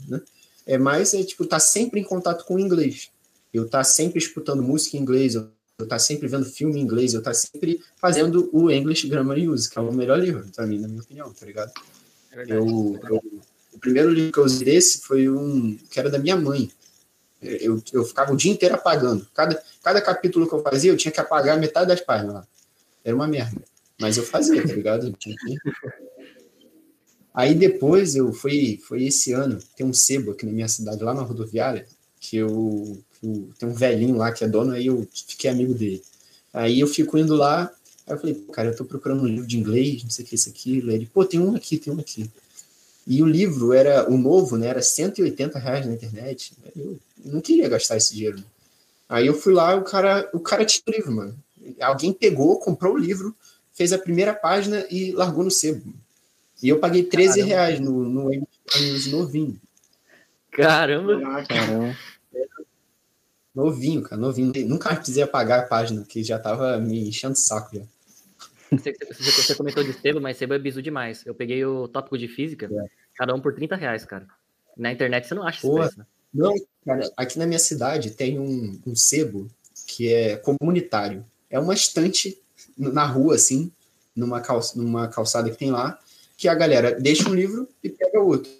né, é mais, é, tipo, estar sempre em contato com o inglês. Eu estar sempre escutando música em inglês, eu eu estar sempre vendo filme em inglês, eu estar sempre fazendo o English Grammar Use, que é o melhor livro, pra mim, na minha opinião, tá ligado? É verdade. Eu, eu- o primeiro livro que eu usei desse foi um que era da minha mãe. Eu, eu ficava o dia inteiro apagando. Cada, cada capítulo que eu fazia, eu tinha que apagar metade das páginas lá. Era uma merda. Mas eu fazia, tá ligado? Aí depois eu fui, foi esse ano, tem um sebo aqui na minha cidade, lá na rodoviária, que eu, eu- tem um velhinho lá que é dono, aí eu fiquei amigo dele. Aí eu fico indo lá, aí eu falei, "Pô, cara, eu tô procurando um livro de inglês, não sei o que, isso aqui. Ele, pô, tem um aqui, tem um aqui. E o livro era, o novo, né, era 180 reais na internet. Eu não queria gastar esse dinheiro. né? Aí eu fui lá, o cara, o cara tinha o livro, mano. Alguém pegou, comprou o livro, fez a primeira página e largou no sebo. E eu paguei 13 Caramba. reais no, no News novinho. Caramba! Caramba. Novinho, cara, novinho. Nunca mais precisei apagar a página, que já tava me enchendo o saco já. Você, você- você comentou de sebo, mas sebo é bizu demais. Eu peguei o tópico de física, cada um por 30 reais, cara. Na internet você não acha Pô. preço, né? Não, cara, aqui na minha cidade tem um, um sebo que é comunitário. É uma estante na rua, assim, numa, calça, numa calçada que tem lá, que a galera deixa um livro e pega outro.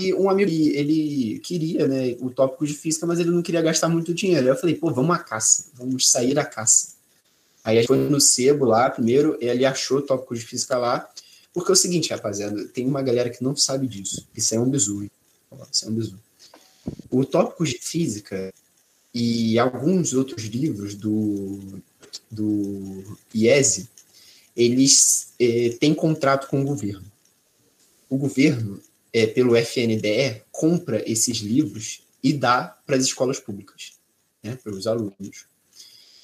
E, um amigo, ele- ele queria, né, o tópico de física, mas ele não queria gastar muito dinheiro. Aí eu falei, pô, vamos à caça, vamos sair à caça. Aí a gente foi no sebo lá, primeiro, ele achou o tópico de física lá, porque é o seguinte, rapaziada, tem uma galera que não sabe disso. Isso é um bizu, hein? Isso é um bizu. O tópico de física e alguns outros livros do, do IESE, eles eh, têm contrato com o governo. O governo, eh, pelo FNDE, compra esses livros e dá para as escolas públicas, né, para os alunos.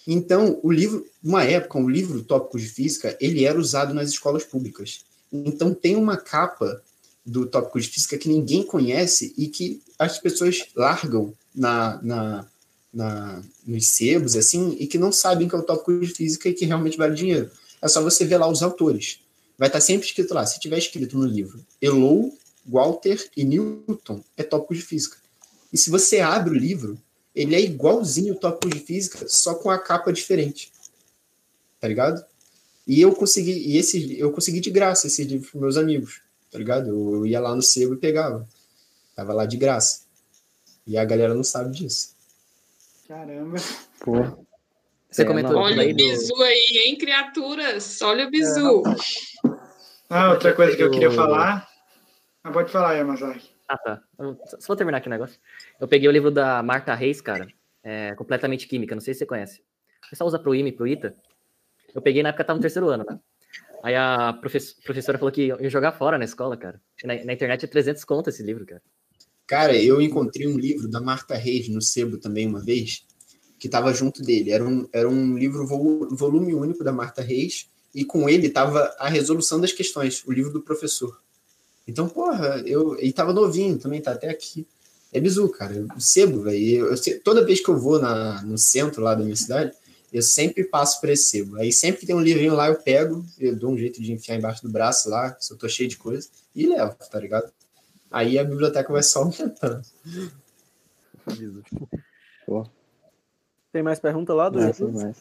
Então, o livro, uma época, o livro Tópicos de Física, ele era usado nas escolas públicas. Então, tem uma capa do tópico de física que ninguém conhece e que as pessoas largam na, na, na, nos sebos, assim, e que não sabem que é o tópico de física e que realmente vale dinheiro. É só você ver lá os autores. Vai estar sempre escrito lá, se tiver escrito no livro, Elou, Walter e Newton, é tópico de física. E se você abre o livro, ele é igualzinho o tópico de física, só com a capa diferente. Tá ligado? E eu consegui, e esse, eu consegui de graça esse livro para meus amigos, tá ligado? Eu, eu ia lá no sebo e pegava. Tava lá de graça. E a galera não sabe disso. Caramba. Pô. Você É, comentou não. Olha o do... bizu aí, hein, criaturas? Olha o bizu. Ah, outra coisa que eu queria falar. Ah, pode falar, Yamazaki. Ah, tá. Eu- Só vou terminar aqui o negócio. Eu peguei o livro da Marta Reis, cara. É completamente química, não sei se você conhece. O pessoal usa pro IME, pro ITA. Eu peguei na época que tava no terceiro ano, né? Aí a profes- professora falou que ia jogar fora na escola, cara. Na, na internet é 300 conto esse livro, cara. Cara, eu encontrei um livro da Marta Reis no sebo também uma vez, que estava junto dele. Era um, era um livro vo- volume único da Marta Reis, e com ele tava a resolução das questões, o livro do professor. Então, porra, eu, ele tava novinho também, tá até aqui. É bizu, cara. O sebo, velho. Eu, eu toda vez que eu vou na, no centro lá da minha cidade, eu sempre passo por esse sebo. Aí sempre que tem um livrinho lá, eu pego, eu dou um jeito de enfiar embaixo do braço lá, se eu tô cheio de coisa, e levo, tá ligado? Aí a biblioteca vai só aumentando. Tem mais pergunta lá do massa.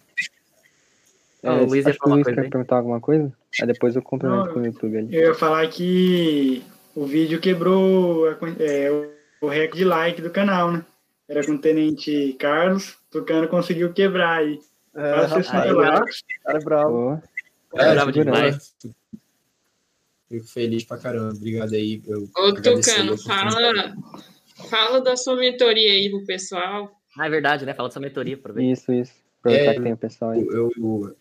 Ah, o Luiz ia falar Luiz coisa quer aí. perguntar alguma coisa? Aí depois eu complemento Não, com o YouTube ali. Eu ia falar que o vídeo quebrou a é, o, recorde de like do canal, né? Era com o Tenente Carlos, o Tucano conseguiu quebrar aí. É, rapaz, 60 aí, likes. cara é bravo. Pô, Eu bravo demais. Fico feliz pra caramba. Obrigado aí. Eu Ô, Tucano, fala, Fala da sua mentoria aí pro pessoal. Ah, é verdade, né? Fala da sua mentoria, aproveita. Isso, isso. Aproveitar É, que tem o pessoal aí. Eu, eu-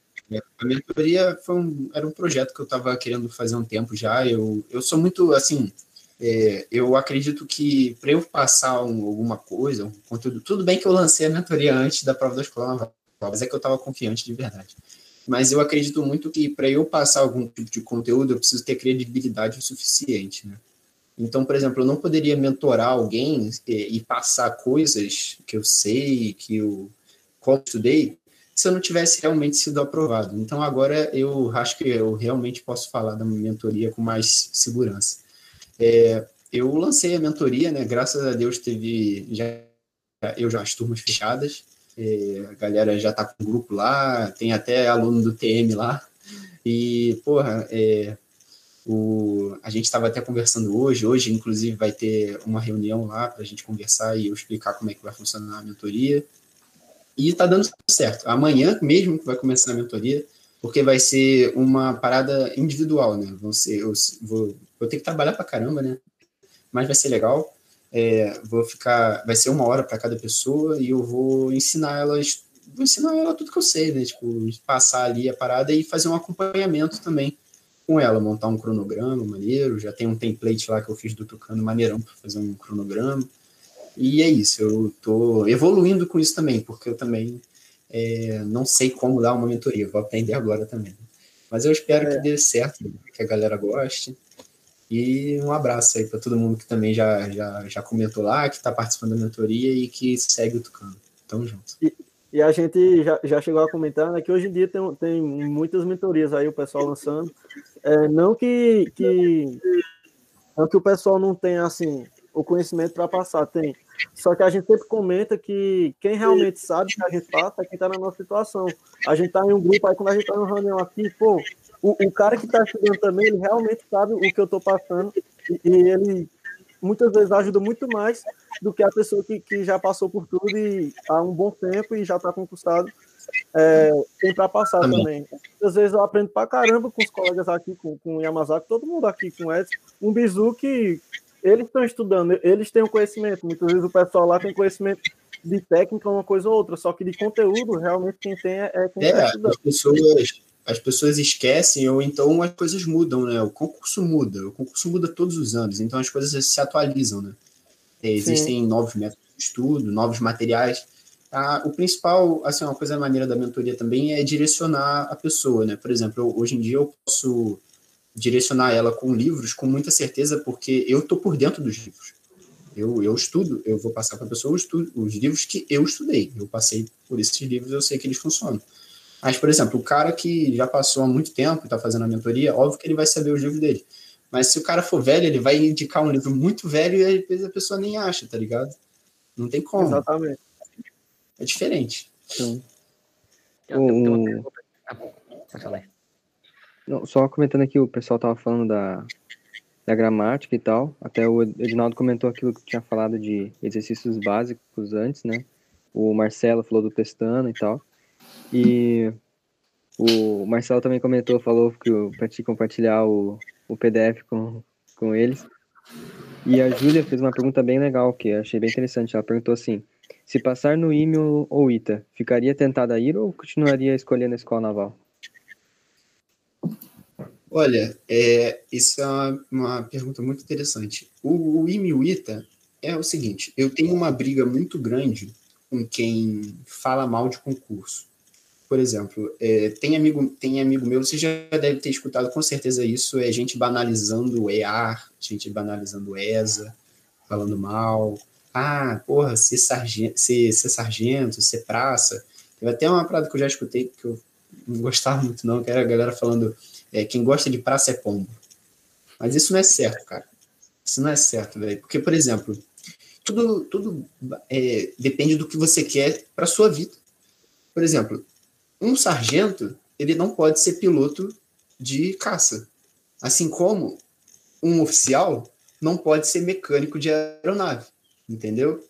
a mentoria foi um, era um projeto que eu estava querendo fazer um tempo já. Eu, eu sou muito assim. é, eu acredito que para eu passar um- alguma coisa, um conteúdo, tudo bem que eu lancei a mentoria antes da prova da escola naval, mas é que eu estava confiante de verdade. Mas eu acredito muito que para eu passar algum tipo de conteúdo, eu preciso ter credibilidade o suficiente, né? Então, por exemplo, eu não poderia mentorar alguém e, e passar coisas que eu sei, que eu como estudei, se eu não tivesse realmente sido aprovado. Então, agora eu acho que eu realmente posso falar da minha mentoria com mais segurança. É, eu lancei a mentoria, né? Graças a Deus teve já eu já as turmas fechadas. É, a galera já tá com grupo lá, tem até aluno do TM lá. E, porra, é, o, a gente estava até conversando hoje. Hoje, inclusive, vai ter uma reunião lá para a gente conversar e eu explicar como é que vai funcionar a mentoria. E está dando certo. Amanhã mesmo que vai começar a mentoria, porque vai ser uma parada individual, né? Vão ser, eu vou, vou ter que trabalhar para caramba, né? Mas vai ser legal. É, vou ficar, vai ser uma hora para cada pessoa e eu vou ensinar elas, vou ensinar ela tudo que eu sei, né? Tipo, passar ali a parada e fazer um acompanhamento também com ela, montar um cronograma maneiro. Já tem um template lá que eu fiz do Tucano maneirão para fazer um cronograma. E é isso, eu tô evoluindo com isso também, porque eu também é, não sei como dar uma mentoria, vou aprender agora também. Mas eu espero que dê certo, que a galera goste. E um abraço aí para todo mundo que também já, já, já comentou lá, que está participando da mentoria e que segue o Tucano. Tamo junto. E a gente já, já chegou a comentar né, que hoje em dia tem, tem muitas mentorias aí, o pessoal lançando. É, não que, que, não que o pessoal não tenha assim, o conhecimento para passar, tem. Só que a gente sempre comenta que quem realmente sabe que a gente passa é quem está na nossa situação. A gente está em um grupo, aí quando a gente está numa reunião aqui, pô, o, o cara que está estudando também, ele realmente sabe o que eu estou passando e, e ele muitas vezes ajuda muito mais do que a pessoa que, que já passou por tudo e há um bom tempo e já está concursado é, tem para passar também. Às vezes eu aprendo para caramba com os colegas aqui, com, com o Yamazaki, todo mundo aqui com o Edson, um bizu que eles estão estudando, eles têm o um conhecimento, muitas vezes o pessoal lá tem conhecimento de técnica, uma coisa ou outra, só que de conteúdo, realmente quem tem é, é quem é, as pessoas as pessoas esquecem ou então as coisas mudam, né? O concurso muda, o concurso muda todos os anos, então as coisas se atualizam, né? Existem Sim. novos métodos de estudo, novos materiais. Ah, o principal, assim, uma coisa maneira da mentoria também é direcionar a pessoa, né? Por exemplo, eu, hoje em dia eu posso direcionar ela com livros com muita certeza, porque eu tô por dentro dos livros. Eu, eu estudo, eu vou passar para a pessoa os, os livros que eu estudei. Eu passei por esses livros, eu sei que eles funcionam. Mas, por exemplo, o cara que já passou há muito tempo e está fazendo a mentoria, óbvio que ele vai saber os livros dele. Mas se o cara for velho, ele vai indicar um livro muito velho e às vezes a pessoa nem acha, tá ligado? Não tem como. Exatamente. É diferente. Sim. Um... Não, só comentando aqui, o pessoal tava falando da, da gramática e tal. Até o Edinaldo comentou aquilo que tinha falado de exercícios básicos antes, né? O Marcelo falou do Pestana e tal. E o Marcelo também comentou, falou que para te compartilhar o, o PDF com, com eles. E a Júlia fez uma pergunta bem legal, que eu achei bem interessante. Ela perguntou assim: se passar no IME ou ITA, ficaria tentada a ir ou continuaria escolhendo a escola naval? Olha, é, isso é uma, pergunta muito interessante. O, o IME e o ITA é o seguinte: eu tenho uma briga muito grande com quem fala mal de concurso por exemplo, é, tem, amigo, tem amigo meu, você já deve ter escutado com certeza isso, é gente banalizando o EAR, gente banalizando o ESA, falando mal. Ah, porra, ser sargento, ser, ser sargento, ser praça. Teve até uma parada que eu já escutei que eu não gostava muito, não, que era a galera falando é, quem gosta de praça é pombo. Mas isso não é certo, cara. Isso não é certo, velho. Porque, por exemplo, tudo, tudo é, depende do que você quer para sua vida. Por exemplo, um sargento ele não pode ser piloto de caça, assim como um oficial não pode ser mecânico de aeronave, entendeu?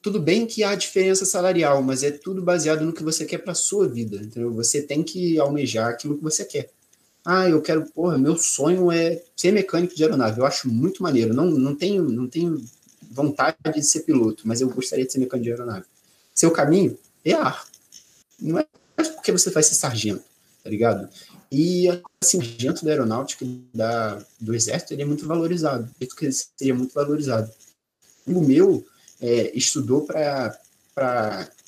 Tudo bem que há diferença salarial, mas é tudo baseado no que você quer para sua vida, entendeu? Você tem que almejar aquilo que você quer. Ah, eu quero, porra, meu sonho é ser mecânico de aeronave. Eu acho muito maneiro. Não, não tenho, não tenho vontade de ser piloto, mas eu gostaria de ser mecânico de aeronave. Seu caminho é ar. Não é porque você vai ser sargento, tá ligado? E, assim, o sargento da aeronáutica da, do exército, ele é muito valorizado. Eu que ele seria muito valorizado. O meu é, estudou para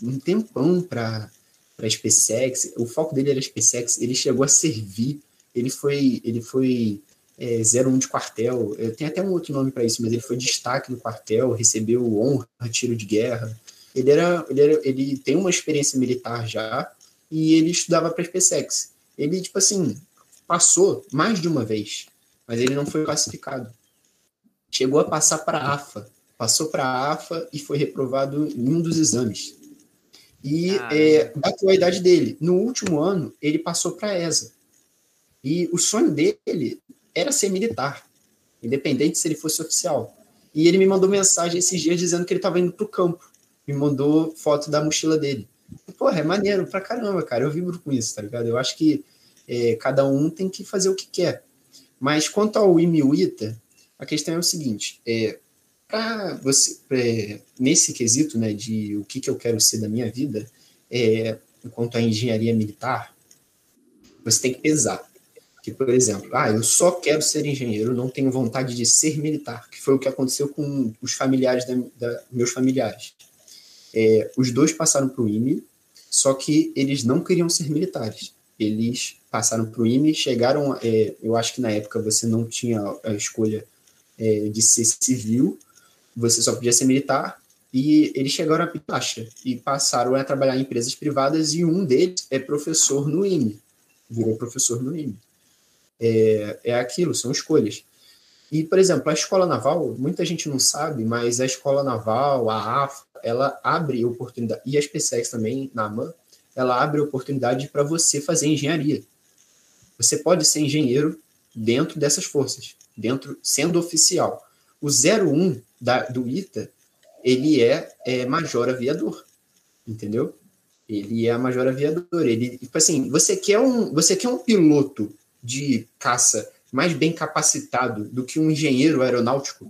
um tempão para para SpaceX, o foco dele era SpaceX, ele chegou a servir, ele foi, ele foi é, 01 de quartel, tem até um outro nome para isso, mas ele foi destaque no quartel, recebeu honra, tiro de guerra. Ele era, ele era, ele tem uma experiência militar já e ele estudava para SpaceX. Ele tipo assim passou mais de uma vez, mas ele não foi classificado. Chegou a passar para a AFA, passou para a AFA e foi reprovado em um dos exames. E é, bateu a idade dele. No último ano, ele passou para a ESA. E o sonho dele era ser militar, independente se ele fosse oficial. E ele me mandou mensagem esses dias dizendo que ele estava indo para o campo. Me mandou foto da mochila dele. E, porra, é maneiro pra caramba, cara. Eu vibro com isso, tá ligado? Eu acho que é, cada um tem que fazer o que quer. Mas quanto ao IMI-UITA, a questão é o seguinte: é, para você, nesse quesito, né, de o que, que eu quero ser da minha vida, é, enquanto à engenharia militar, você tem que pesar. Que, por exemplo, ah, eu só quero ser engenheiro, não tenho vontade de ser militar, que foi o que aconteceu com os familiares da, da meus familiares. É, os dois passaram para o IME, só que eles não queriam ser militares. Eles passaram para o IME, chegaram, é, eu acho que na época você não tinha a escolha é, de ser civil, você só podia ser militar, e eles chegaram a Pitacha e passaram a trabalhar em empresas privadas, e um deles é professor no IME, virou professor no IME. É, é aquilo, são escolhas. E, por exemplo, a escola naval, muita gente não sabe, mas a escola naval, a AFA, ela abre oportunidade, e a SpaceX também, na AMAN, ela abre oportunidade para você fazer engenharia. Você pode ser engenheiro dentro dessas forças, dentro sendo oficial. O 01 da, do ITA, ele é, é major aviador, entendeu? Ele é major aviador. Ele, tipo assim, você quer um, você quer um piloto de caça mais bem capacitado do que um engenheiro aeronáutico?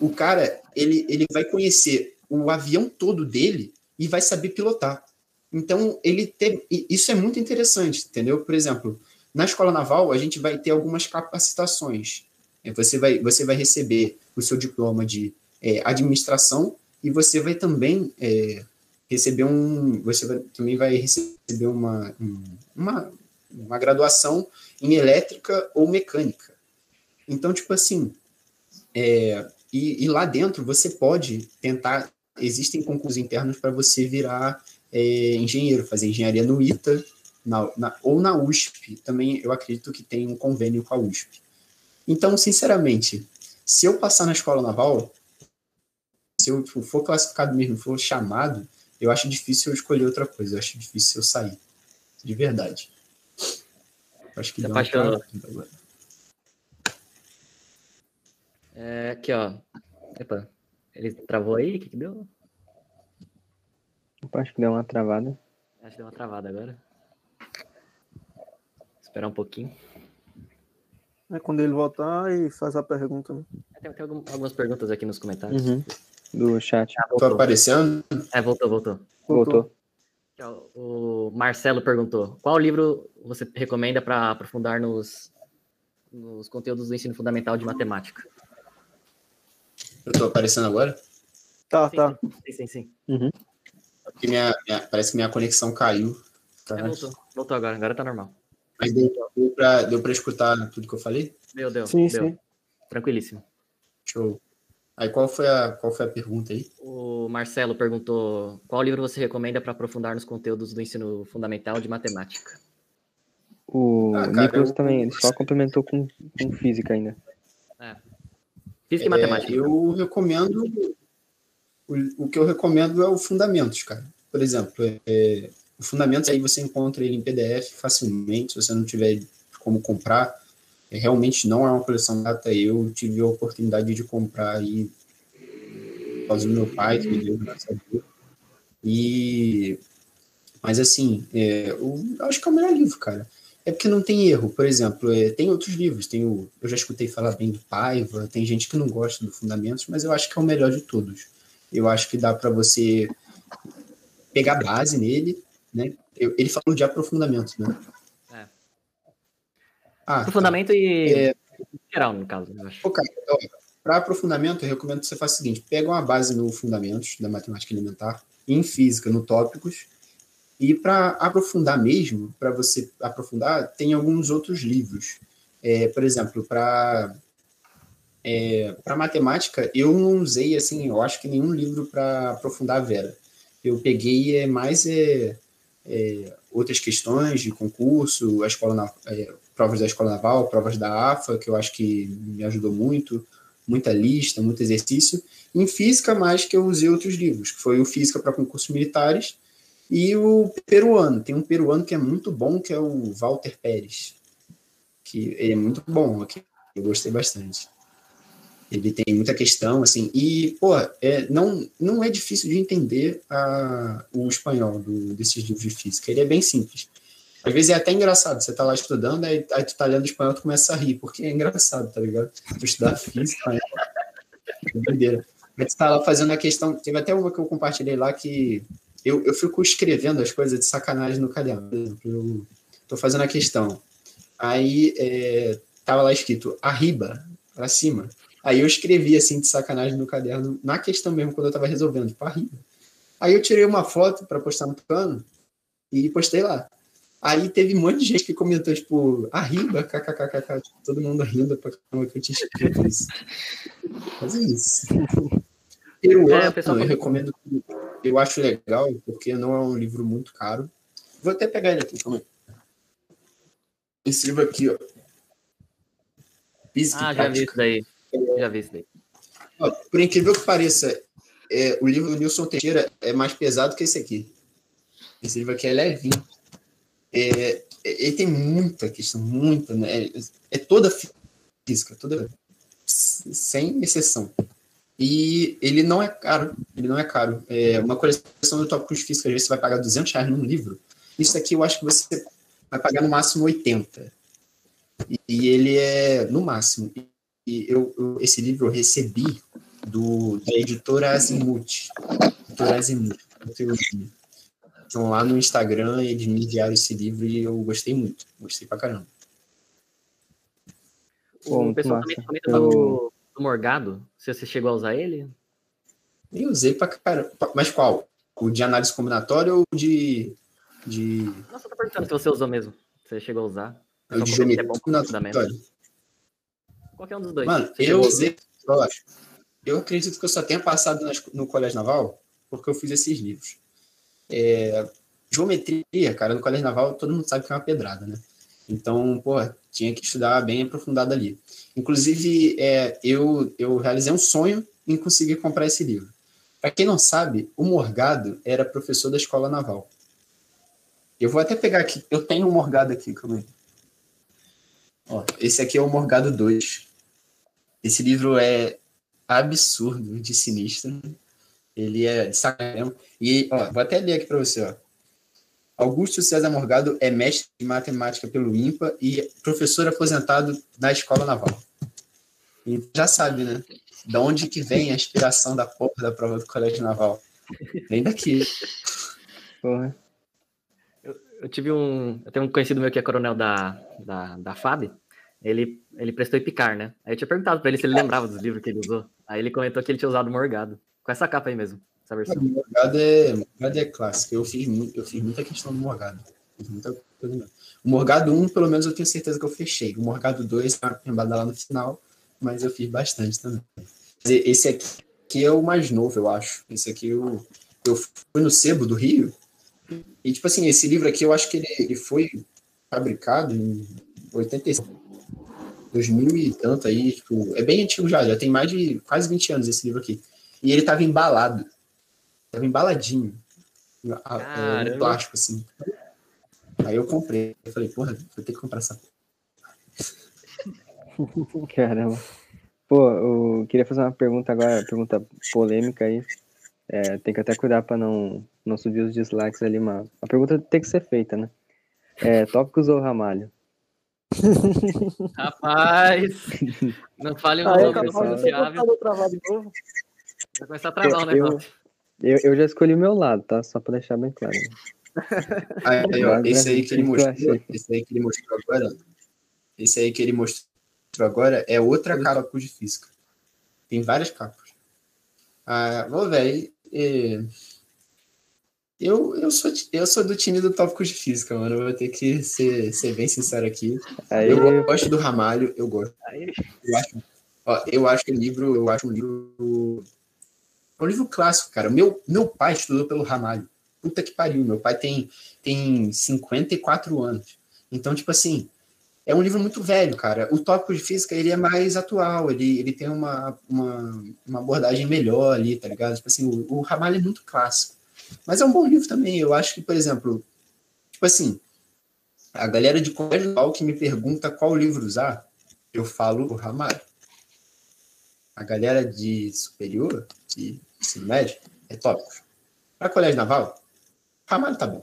O cara, ele, ele vai conhecer o avião todo dele e vai saber pilotar. Então, ele tem, isso é muito interessante, entendeu? Por exemplo, na escola naval, a gente vai ter algumas capacitações. É, você vai, você vai receber o seu diploma de é, administração e você vai também é, receber um, você vai, também vai receber uma, uma, uma graduação em elétrica ou mecânica. Então, tipo assim, é, e, e, lá dentro você pode tentar, existem concursos internos para você virar é, engenheiro, fazer engenharia no ITA na, na, ou na USP. Também eu acredito que tem um convênio com a USP. Então, sinceramente, se eu passar na escola naval, se eu for classificado mesmo, for chamado, eu acho difícil eu escolher outra coisa. Eu acho difícil eu sair. De verdade. Eu acho que deu uma agora. É, aqui, ó. Epa, ele travou aí? O que, que deu? Opa, acho que deu uma travada. Acho que deu uma travada agora. Esperar um pouquinho. É quando ele voltar e faz a pergunta. Né? Tem, tem algumas perguntas aqui nos comentários. Uhum. Do chat. Ah, Tô aparecendo? É, voltou, voltou. Voltou. O Marcelo perguntou: qual livro você recomenda para aprofundar nos, nos conteúdos do ensino fundamental de matemática? Eu tô aparecendo agora? Tá, sim, tá. Sim, sim, sim. Uhum. Minha, minha, parece que minha conexão caiu. Tá? É, voltou, voltou agora, agora tá normal. Mas deu, deu, pra, deu pra escutar tudo que eu falei? Deu, deu. Sim, deu. sim. Tranquilíssimo. Show. Aí qual foi a, qual foi a pergunta aí? O Marcelo perguntou qual livro você recomenda para aprofundar nos conteúdos do ensino fundamental de matemática? O ah, cara, Nicolas eu... também, ele só complementou com, com física ainda. É. Física e é, matemática. Eu recomendo. O, o que eu recomendo é o Fundamentos, cara. Por exemplo, é, o Fundamentos aí você encontra ele em PDF facilmente, se você não tiver como comprar realmente não é uma coleção data. Eu tive a oportunidade de comprar aí por causa do meu pai, que me deu, graças a Deus. E, mas assim, é, eu acho que é o melhor livro, cara. é porque não tem erro. Por exemplo, é, tem outros livros. Tem o, eu já escutei falar bem do Paiva, tem gente que não gosta do Fundamentos, mas eu acho que é o melhor de todos. Eu acho que dá para você pegar base nele, né? Eu, ele falou de aprofundamento, né? É. Ah, Aprofundamento e É. geral, no caso. eu acho. Para aprofundamento, eu recomendo que você faça o seguinte: pega uma base no Fundamentos da Matemática Elementar, em Física, no Tópicos, e para aprofundar mesmo, para você aprofundar, tem alguns outros livros. É, por exemplo, para é, para matemática, eu não usei assim, eu acho que nenhum livro para aprofundar a Vera. Eu peguei é, mais é, é, outras questões de concurso, a escola na- é, provas da escola naval, provas da AFA, que eu acho que me ajudou muito, muita lista, muito exercício. Em física, mais que eu usei outros livros, que foi o Física para concursos militares e o peruano. Tem um peruano que é muito bom, que é o Walter Pérez, que ele é muito bom aqui. Eu gostei bastante. Ele tem muita questão, assim, e, pô, é, não, não é difícil de entender a, o espanhol do, desses livros de física. Ele é bem simples. Às vezes é até engraçado, você tá lá estudando, aí, aí tu tá lendo espanhol, tu começa a rir, porque é engraçado, tá ligado? Tu estudar física, é doideira. Aí tu tá lá fazendo a questão, teve até uma que eu compartilhei lá que eu, eu fico escrevendo as coisas de sacanagem no caderno. Por exemplo, eu tô fazendo a questão. Aí é, tava lá escrito arriba, pra cima. Aí eu escrevi assim de sacanagem no caderno, na questão mesmo, quando eu tava resolvendo, tipo, arriba. Aí eu tirei uma foto para postar no plano e postei lá. Aí teve um monte de gente que comentou, tipo, arriba, kkkk, tipo, todo mundo rindo pra caramba que eu tinha escrito isso. Mas é isso. Peruano, É, pessoal eu recomendo, eu acho legal, porque não é um livro muito caro. Vou até pegar ele aqui, calma aí. Esse livro aqui, ó. Física Ah, já vi isso daí. Já vi isso daí. Por incrível que pareça, é, o livro do Nilson Teixeira é mais pesado que esse aqui. Esse livro aqui é levinho. É, é- ele tem muita questão, muita, né? É, é toda física, toda sem exceção. E ele não é caro, ele não é caro. É uma coleção de tópicos físicos, às vezes você vai pagar 200 reais num livro. Isso aqui eu acho que você vai pagar no máximo 80. E, e ele é no máximo. E eu, eu- esse livro eu recebi do, da editora Azimuth. Editora Azimuth. Então lá no Instagram eles me enviaram esse livro e eu gostei muito. Gostei pra caramba. Pô, O pessoal massa. também comenta Eu- do, do Morgado. Se você chegou a usar ele? Eu usei pra caramba. Mas qual? O de análise combinatória ou o de. de, Nossa, eu tô perguntando se você usou mesmo. Se você chegou a usar. o de Só porque geometria é bom combinatória? Qualquer um dos dois. Mano, eu usei. Eu acredito que eu só tenha passado nas- no Colégio Naval porque eu fiz esses livros. É, geometria, cara, no Colégio Naval todo mundo sabe que é uma pedrada, né? Então, pô, tinha que estudar bem aprofundado ali. Inclusive, é, eu, eu realizei um sonho em conseguir comprar esse livro. Para quem não sabe, o Morgado era professor da Escola Naval. Eu vou até pegar aqui. Eu tenho um Morgado aqui, calma aí. Ó, esse aqui é o Morgado 2. Esse livro é absurdo de sinistro. Ele é sacanagem. E, ó, vou até ler aqui para você, ó. Augusto César Morgado é mestre de matemática pelo IMPA e professor aposentado na Escola Naval. E já sabe, né? Da onde que vem a inspiração da porra da prova do Colégio Naval? Vem daqui. Porra. Eu tive um. Eu tenho um conhecido meu que é coronel da, da, da FAB. Ele, ele prestou Epicar, né? Aí eu tinha perguntado pra ele se ele lembrava dos livros que ele usou. Aí ele comentou que ele tinha usado Morgado. Com essa capa aí mesmo, essa versão. Morgado é, Morgado é clássico. Eu fiz, muito, eu fiz muita questão do Morgado. O Morgado 1, pelo menos, eu tenho certeza que eu fechei. O Morgado 2, tá embada lá no final, mas eu fiz bastante também. Esse aqui é o mais novo, eu acho. Esse aqui eu, eu fui no Sebo do Rio. E, tipo assim, esse livro aqui, eu acho que ele, ele foi fabricado em 85. 2000 e tanto aí, tipo, é bem antigo já, já tem mais de quase 20 anos esse livro aqui. E ele tava embalado. Tava embaladinho. É, no plástico, assim. Aí eu comprei. Eu falei, porra, vou ter que comprar essa. Caramba. Pô, eu queria fazer uma pergunta agora, pergunta polêmica aí. É, tem que até cuidar pra não, não subir os dislikes ali, mas a pergunta tem que ser feita, né? É, tópicos ou ramalho? Rapaz, não fale o Aí, nome pronunciável. vou travar de novo. Vai começar a travar o Eu- negócio. Eu, eu já escolhi o meu lado, tá? Só pra deixar bem claro. Aí, aí, ó, esse aí que ele mostrou, esse aí que ele mostrou agora, esse aí que ele mostrou agora é outra capa de física. Tem várias capas. Ah, vou ver. Eu, eu, sou, eu sou do time do tópicos de física, mano. Eu vou ter que ser, ser bem sincero aqui. Aí, Eu gosto do Ramalho, eu gosto. Eu acho, ó, eu acho o livro, eu acho um livro. É um livro clássico, cara. Meu, meu pai estudou pelo Ramalho. Puta que pariu. Meu pai tem, tem 54 anos. Então, tipo assim, é um livro muito velho, cara. O tópico de física, ele é mais atual. Ele, ele tem uma, uma, uma abordagem melhor ali, tá ligado? Tipo assim, o, o Ramalho é muito clássico. Mas é um bom livro também. Eu acho que, por exemplo, tipo assim, a galera de colégio atual que me pergunta qual livro usar, eu falo o Ramalho. A galera de superior, de ensino médio, é tópicos. Para colégio naval, Ramalho tá bom.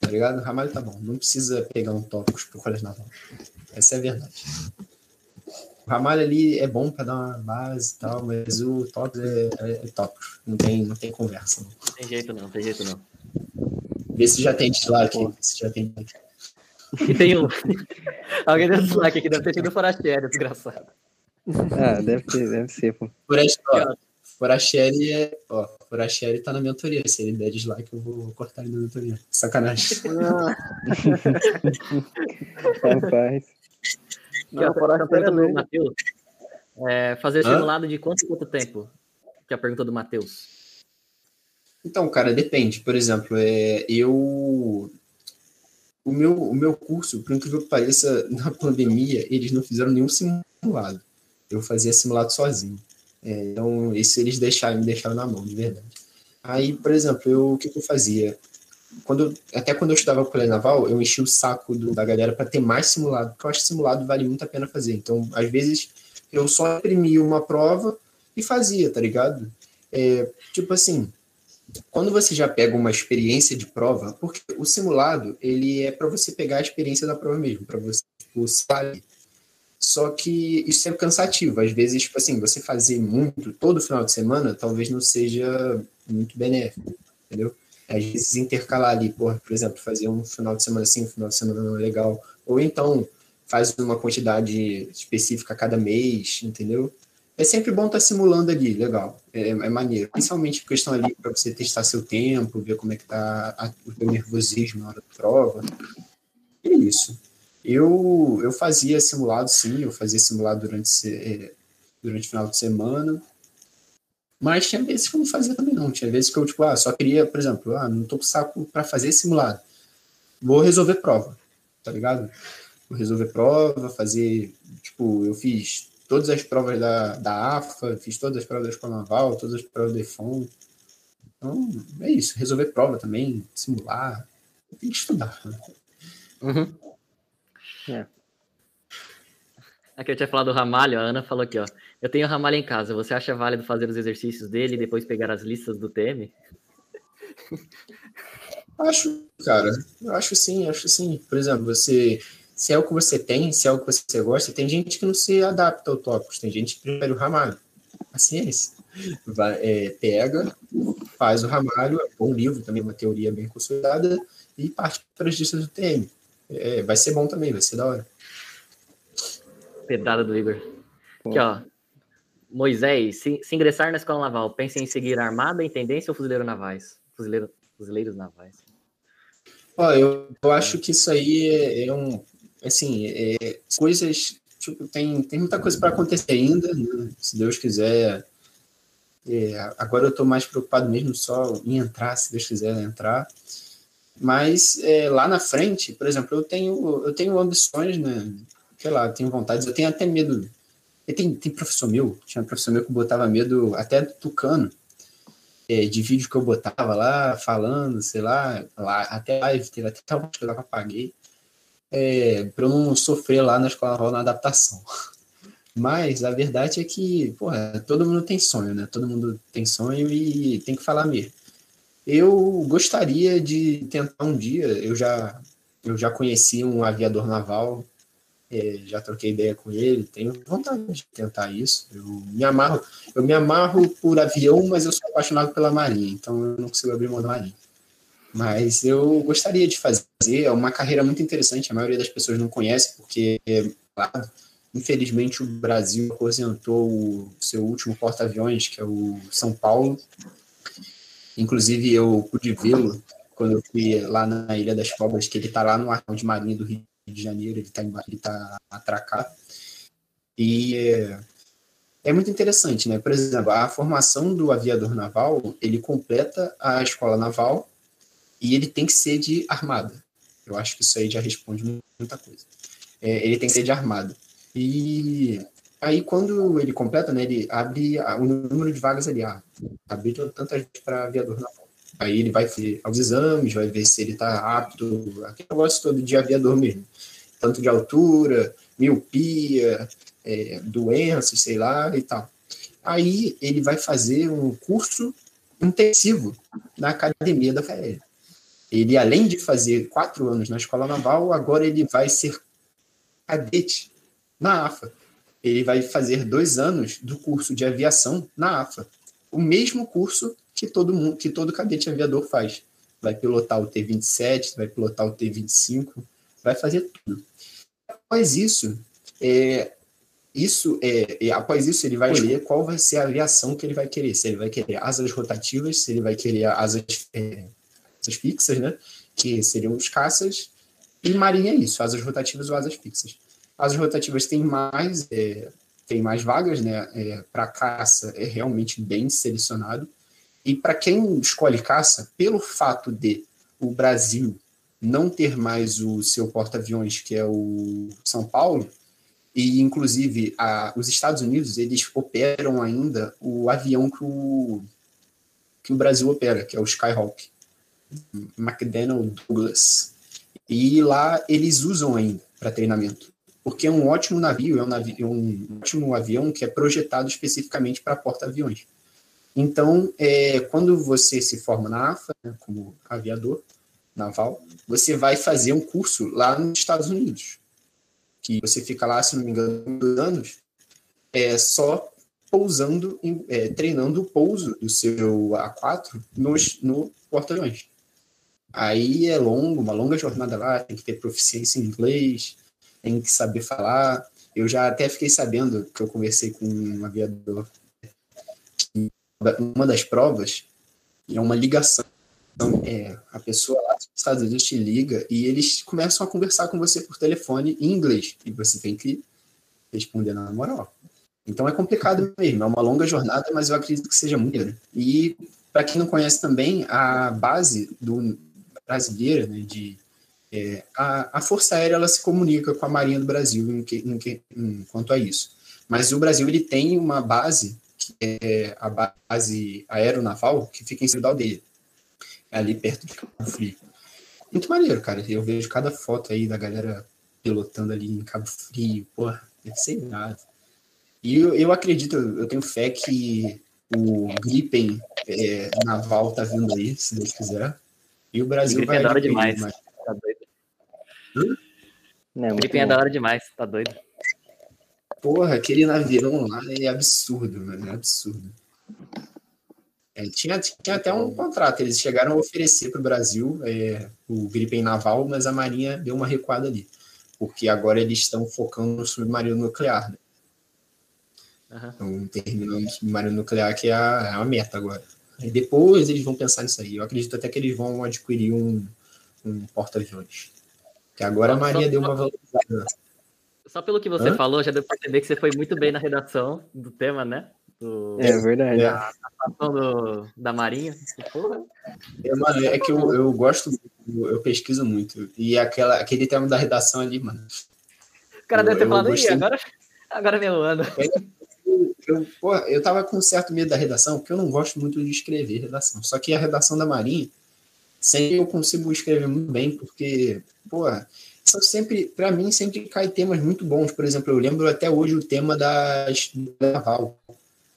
Tá ligado? Ramalho tá bom. Não precisa pegar um tópicos pro colégio naval. Essa é a verdade. O Ramalho ali é bom para dar uma base e tal, mas o tópicos é, é, é tópicos. Não tem, não tem conversa. Não. Não tem jeito não, tem jeito não. Vê se já tem dislike. Vê se já tem. E tem um. Alguém deu dislike aqui, deve ter sido Forastieri, desgraçado. ah, deve ter, deve ser, pô. Foracheri é. Ó, Foracheri tá na mentoria. Se ele der dislike, eu vou cortar ele da mentoria. Sacanagem. Rapaz. Forastieri a pergunta é do. Matheus. É, fazer simulado de quanto quanto tempo? Que é a pergunta do Matheus. Então, cara, depende. Por exemplo, é, eu. O meu, o meu curso, por incrível que pareça, na pandemia, eles não fizeram nenhum simulado. Eu fazia simulado sozinho. É, então, isso eles deixaram, me deixaram na mão, de verdade. Aí, por exemplo, eu, o que, que eu fazia? Quando, até quando eu estudava com o colégio naval, eu enchi o saco do- da galera para ter mais simulado, porque eu acho que simulado vale muito a pena fazer. Então, às vezes, eu só imprimia uma prova e fazia, tá ligado? É, tipo assim, quando você já pega uma experiência de prova, porque o simulado, ele é para você pegar a experiência da prova mesmo, para você tipo, sair. Só que isso é cansativo. Às vezes, tipo assim, você fazer muito todo final de semana, talvez não seja muito benéfico, entendeu? Às vezes intercalar ali, por, por exemplo, fazer um final de semana assim, um final de semana não legal. Ou então faz uma quantidade específica a cada mês, entendeu? É sempre bom estar simulando ali, legal. É, é maneiro. Principalmente questão ali para você testar seu tempo, ver como é que tá o teu nervosismo na hora da prova. É isso. Eu, eu fazia simulado, sim, eu fazia simulado durante, eh, durante o final de semana. Mas tinha vezes que eu não fazia também, não. Tinha vezes que eu, tipo, ah, só queria, por exemplo, ah, não tô com saco para fazer simulado. Vou resolver prova, tá ligado? Vou resolver prova, fazer, tipo, eu fiz todas as provas da, da AFA, fiz todas as provas da Escola Naval, todas as provas do EFON. Então, é isso. Resolver prova também, simular. Tem que estudar. né? Uhum. É. Aqui eu tinha falado do Ramalho, a Ana falou aqui, ó. Eu tenho Ramalho em casa, você acha válido fazer os exercícios dele e depois pegar as listas do TM? Acho, cara. Acho sim, acho sim. Por exemplo, você. Se é o que você tem, se é o que você gosta, tem gente que não se adapta ao tópicos, tem gente que prefere o ramalho. Paciência. Vai, é, pega, faz o ramalho, é um bom livro, também uma teoria bem consolidada, e parte para as listas do TM. É, vai ser bom também, vai ser da hora. Pedrada do Igor. Aqui, ó. Moisés, se, se ingressar na escola naval, pense em seguir armada, intendência ou fuzileiro navais? Fuzileiro, fuzileiros navais. Ó, eu, eu acho que isso aí é, é um. Assim, é, coisas. Tipo, tem, tem muita coisa para acontecer ainda, né? se Deus quiser. É, agora eu estou mais preocupado mesmo só em entrar, se Deus quiser entrar. Mas é, lá na frente, por exemplo, eu tenho, eu tenho ambições, né? Sei lá, tenho vontades, eu tenho até medo. E tem, tem professor meu, tinha um professor meu que botava medo até do tucano é, de vídeo que eu botava lá, falando, sei lá, lá até live, teve até uma que eu apaguei, é, para eu não sofrer lá na escola naval na adaptação. Mas a verdade é que, porra, todo mundo tem sonho, né? Todo mundo tem sonho e tem que falar mesmo. Eu gostaria de tentar um dia, eu já, eu já conheci um aviador naval, já troquei ideia com ele, tenho vontade de tentar isso. Eu me amarro, eu me amarro por avião, mas eu sou apaixonado pela marinha, então eu não consigo abrir mão da marinha. Mas eu gostaria de fazer, é uma carreira muito interessante, a maioria das pessoas não conhece, porque, infelizmente, o Brasil aposentou o seu último porta-aviões, que é o São Paulo. Inclusive, eu pude vê-lo quando eu fui lá na Ilha das Cobras, que ele está lá no arco de marinha do Rio de Janeiro, ele está ele tá atracado. E é, é, muito interessante, né? Por exemplo, a formação do aviador naval, ele completa a escola naval e ele tem que ser de armada. Eu acho que isso aí já responde muita coisa. É, ele tem que ser de armada. E aí, quando ele completa, né, ele abre o número de vagas ali. Ah, abriu tantas para aviador naval. Aí ele vai fazer os exames, vai ver se ele está apto, aquele negócio todo de aviador mesmo. Tanto de altura, miopia, é, doenças, sei lá, e tal. Aí ele vai fazer um curso intensivo na academia da FAEL. Ele, além de fazer quatro anos na escola naval, agora ele vai ser cadete na AFA. Ele vai fazer dois anos do curso de aviação na AFA. O mesmo curso que todo mundo, que todo cadete aviador faz. Vai pilotar o T-27, vai pilotar o T-25, vai fazer tudo. Após isso, é, isso é, após isso ele vai escolher qual vai ser a aviação que ele vai querer. Se ele vai querer asas rotativas, se ele vai querer asas, é, asas fixas, né? Que seriam os caças. E marinha é isso, asas rotativas ou asas fixas. Asas rotativas têm mais, é, tem mais vagas, né? É, Para caça é realmente bem selecionado. E para quem escolhe caça, pelo fato de o Brasil não ter mais o seu porta-aviões, que é o São Paulo, e inclusive a, os Estados Unidos, eles operam ainda o avião que o, que o Brasil opera, que é o Skyhawk, McDonnell Douglas. E lá eles usam ainda para treinamento, porque é um ótimo navio, é um, navio, é um ótimo avião que é projetado especificamente para porta-aviões. Então, é, quando você se forma na AFA, né, como aviador naval, você vai fazer um curso lá nos Estados Unidos, que você fica lá, se não me engano, dois anos, é, só pousando, é, treinando o pouso do seu A4 nos, no porta-aviões. Aí é longo, uma longa jornada lá, tem que ter proficiência em inglês, tem que saber falar. Eu já até fiquei sabendo que eu conversei com um aviador uma das provas é uma ligação. Então, é, a pessoa lá dos Estados Unidos te liga e eles começam a conversar com você por telefone em inglês. E você tem que responder na moral. Então é complicado mesmo, é uma longa jornada, mas eu acredito que seja muito. E para quem não conhece também, a base do brasileira, né, de é, a, a, Força Aérea ela se comunica com a Marinha do Brasil em, que, em, que, em quanto a isso. Mas o Brasil ele tem uma base que é a base aeronaval, que fica em Cidade Aldeia, ali perto de Cabo Frio. Muito maneiro, cara. Eu vejo cada foto aí da galera pilotando ali em Cabo Frio, porra, deve ser nada. E eu, eu acredito, eu tenho fé que o Gripen é, naval tá vindo aí, se Deus quiser. E o Brasil o vai. É da hora demais. Mais. Tá doido. Hum? Não, o Gripen é da hora demais, tá doido. Porra, aquele avião lá é absurdo, mano. É absurdo. É, tinha, tinha até um contrato, eles chegaram a oferecer para o Brasil é, o Gripen naval, mas a Marinha deu uma recuada ali, porque agora eles estão focando no submarino nuclear. Né? Uhum. Então, terminando o submarino nuclear, que é a, é a meta agora. E depois eles vão pensar nisso aí. Eu acredito até que eles vão adquirir um, um porta-aviões. Que agora a Marinha deu uma valorizada. Só pelo que você Hã? falou, já deu pra perceber que você foi muito bem na redação do tema, né? Do, é verdade. Da, do, da Marinha. É, mano, é que eu, eu gosto, eu pesquiso muito. E aquela, aquele tema da redação ali, mano. O cara eu, deve ter falado, aí, agora, agora é meu ano. Eu, eu, porra, eu tava com certo medo da redação, porque eu não gosto muito de escrever redação. Só que a redação da Marinha, sempre eu consigo escrever muito bem, porque, porra, sempre, para mim, sempre cai temas muito bons. Por exemplo, eu lembro até hoje o tema da naval,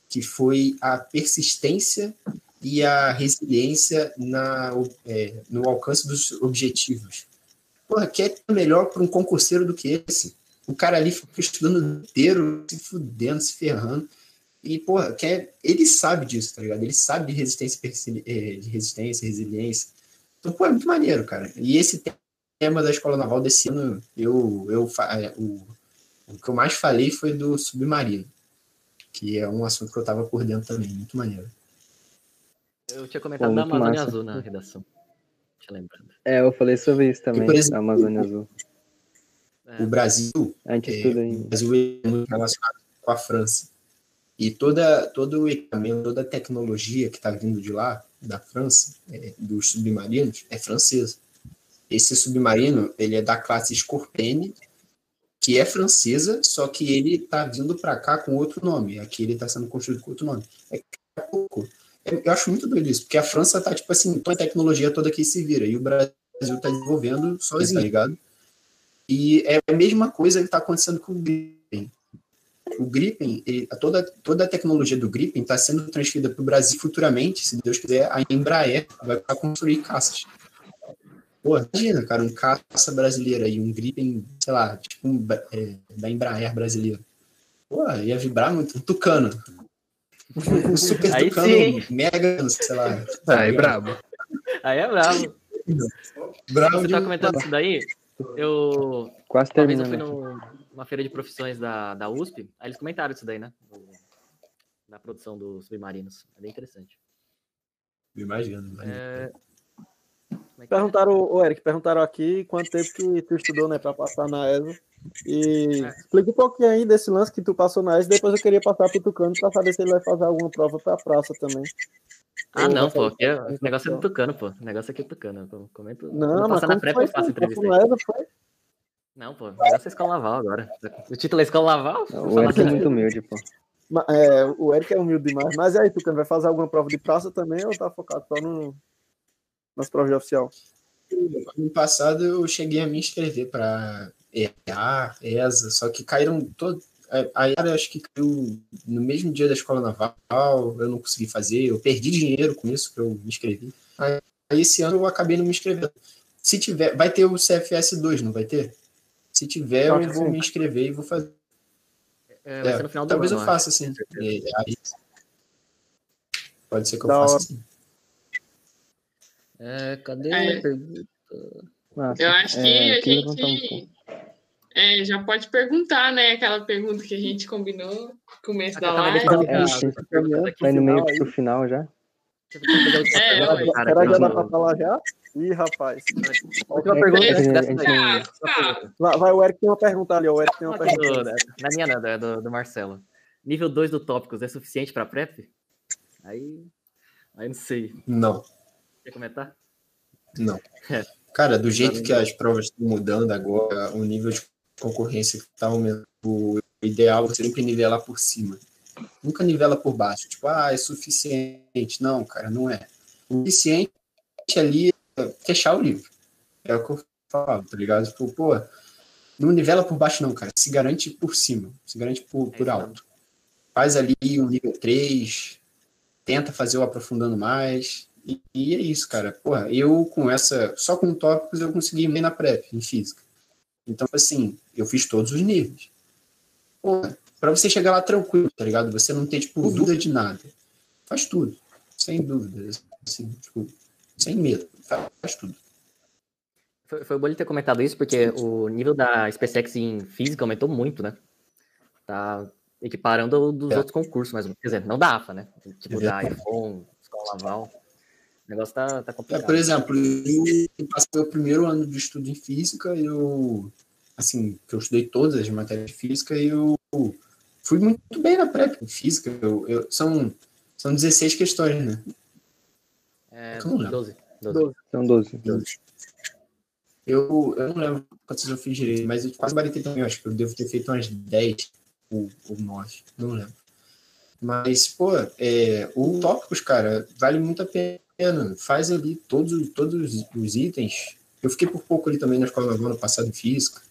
que foi a persistência e a resiliência na, é, no alcance dos objetivos. Porra, que é melhor para um concurseiro do que esse? O cara ali fica estudando inteiro, se fudendo, se ferrando. E, porra, quer, ele sabe disso, tá ligado? Ele sabe de resistência, eh, de resistência, resiliência. Então, pô, é muito maneiro, cara. E esse tema da Escola Naval desse ano, eu, eu, é, o, o que eu mais falei foi do submarino, que é um assunto que eu tava por dentro também, muito maneiro. Eu tinha comentado Pô, da Amazônia massa. Azul na redação. Tinha lembrado. É, eu falei sobre isso também, exemplo, da Amazônia Azul. É. O Brasil, a gente estuda é, o Brasil é muito relacionado com a França. E toda, todo o equipamento, toda a tecnologia que está vindo de lá, da França, é, dos submarinos, é francesa. Esse submarino, ele é da classe Scorpene, que é francesa, só que ele está vindo para cá com outro nome. Aqui ele está sendo construído com outro nome. É pouco. Eu acho muito doido isso, porque a França está tipo assim, toda a tecnologia toda aqui se vira, e o Brasil está desenvolvendo sozinho, tá ligado? E é a mesma coisa que está acontecendo com o Gripen. O Gripen, ele, toda, toda a tecnologia do Gripen está sendo transferida para o Brasil futuramente, se Deus quiser, a Embraer vai construir caças. Pô, imagina, cara, um caça brasileiro aí, um Gripen, sei lá, tipo um, é, da Embraer brasileiro. Pô, ia vibrar muito. Um tucano. Um super aí tucano sim. mega, sei lá. Aí é brabo. Aí é brabo. Bravo Você tá comentando isso daí? Eu. Quase Uma vez eu fui numa feira de profissões da, da USP, aí eles comentaram isso daí, né? Da produção dos submarinos. É bem interessante. Imagino. imagino. É... como é que é? Perguntaram, o Eric, perguntaram aqui quanto tempo que tu estudou, né, para passar na ESA. E É. explica um pouquinho aí desse lance que tu passou na ESA, depois eu queria passar pro Tucano para saber se ele vai fazer alguma prova pra praça também. Ah, não, pô. É- o negócio é do Tucano, pô. O negócio aqui é do Tucano. Comento. Não, mas passar na foi eu faço entrevista na ESA, foi? Não, pô. O negócio é escola naval agora. O título é escola naval? O Fala Eric é muito humilde, pô. É, o Eric é humilde demais. Mas e aí, Tucano, vai fazer alguma prova de praça também ou tá focado só no, nas provas de oficial? Ano passado eu cheguei a me inscrever para EA, ESA, só que caíram todos. A EAR acho que caiu no mesmo dia da escola naval, eu não consegui fazer, eu perdi dinheiro com isso que eu me inscrevi. Aí esse ano eu acabei não me inscrevendo. Se tiver, vai ter o CFS 2, não vai ter? Se tiver, eu vou me inscrever e vou fazer. É, vai É, ser no final do talvez ano. eu faça assim. É, aí- Pode ser que eu Da faça hora. assim. É, cadê É. a pergunta? Massa. Eu acho que É, a levantar um gente é, já pode perguntar, né? Aquela pergunta que a gente combinou no começo da Ah, live. É, Vai no meio pro final já. É, Será que já dá pra falar já? Ih, rapaz. Última pergunta É, gente. Ah, tá. Vai, vai, o Eric tem uma pergunta ali, ó. O Eric tem uma do- pergunta. Na minha, não, é do, do Marcelo. Nível 2 do Tópicos é suficiente pra PrEP? Aí. Aí não sei. Não. Quer comentar? Não. É. Cara, do jeito que as provas estão mudando agora, o nível de concorrência está aumentando, o ideal é sempre nivelar por cima. Nunca nivela por baixo. Tipo, ah, é suficiente. Não, cara, não é. O suficiente ali é fechar o livro. É o que eu falo, tá ligado? Tipo, pô, não nivela por baixo, não, cara. Se garante por cima. Se garante por, por É, alto. Faz ali um nível 3, tenta fazer o aprofundando mais. E, e é isso, cara. Porra, eu com essa. Só com tópicos eu consegui ir bem na PrEP, em física. Então, assim, eu fiz todos os níveis. Porra, pra você chegar lá tranquilo, tá ligado? Você não ter, tipo, dúvida de nada. Faz tudo. Sem dúvida. Assim, tipo, sem medo. Faz, faz tudo. Foi, foi bom ele ter comentado isso, porque o nível da SpaceX em física aumentou muito, né? Tá equiparando dos É. outros concursos, menos. Quer dizer, não da AFA, né? Tipo, É da iPhone, Escola Naval. O negócio tá, tá É, complicado. por exemplo, eu passei o primeiro ano de estudo em física, eu, assim, que eu estudei todas as matérias de física e eu fui muito bem na PrEP em física. Eu, eu- são, são 16 questões, né? É, eu não lembro. 12. 12. Doze. São 12. Eu, eu não lembro quantas eu fiz direito, mas eu quase baritei também. Eu acho que eu devo ter feito umas 10 ou, ou 9, não lembro. Mas, pô, é, o tópicos, cara, vale muito a pena. Faz ali todos, todos os itens. Eu fiquei por pouco ali também na escola naval ano passado em física.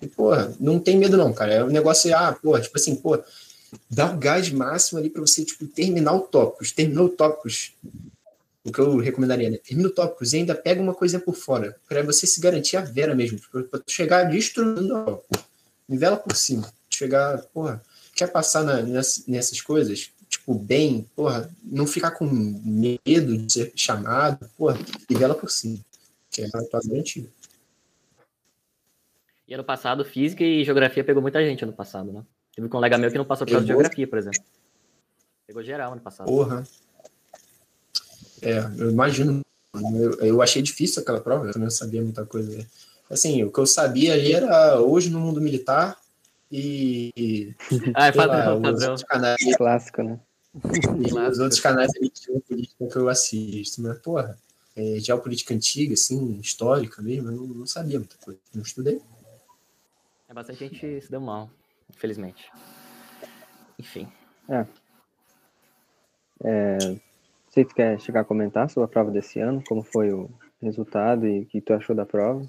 E, pô, não tem medo não, cara. É um negócio, ah, pô, tipo assim, pô, dá o gás máximo ali pra você, tipo, terminar o tópicos. Terminou o tópicos, o que eu recomendaria, né? Termina o tópicos e ainda pega uma coisa por fora, para você se garantir a vera mesmo, tu chegar destruindo o nivela por cima. Chegar, porra, quer passar na, nessas, nessas coisas, tipo, bem, porra, não ficar com medo de ser chamado, porra, nivela por cima. Que é a tua garantia. E ano passado, física e geografia pegou muita gente ano passado, né? Teve um colega meu que não passou por causa de geografia, por exemplo. Pegou geral ano passado. Porra. É, eu imagino. Eu, eu achei difícil aquela prova, eu também não sabia muita coisa. Assim, o que eu sabia ali era hoje no mundo militar e. Ah, é sei lá, padrão, padrão. canais, Clássico, né? E os outros canais ali que tinham política que eu assisto. Mas, porra, é, geopolítica antiga, assim, histórica mesmo, eu não, não sabia muita coisa. Não estudei. É bastante gente se deu mal, infelizmente. Enfim. Você quer chegar a comentar sobre a prova desse ano? Como foi o resultado e o que tu achou da prova?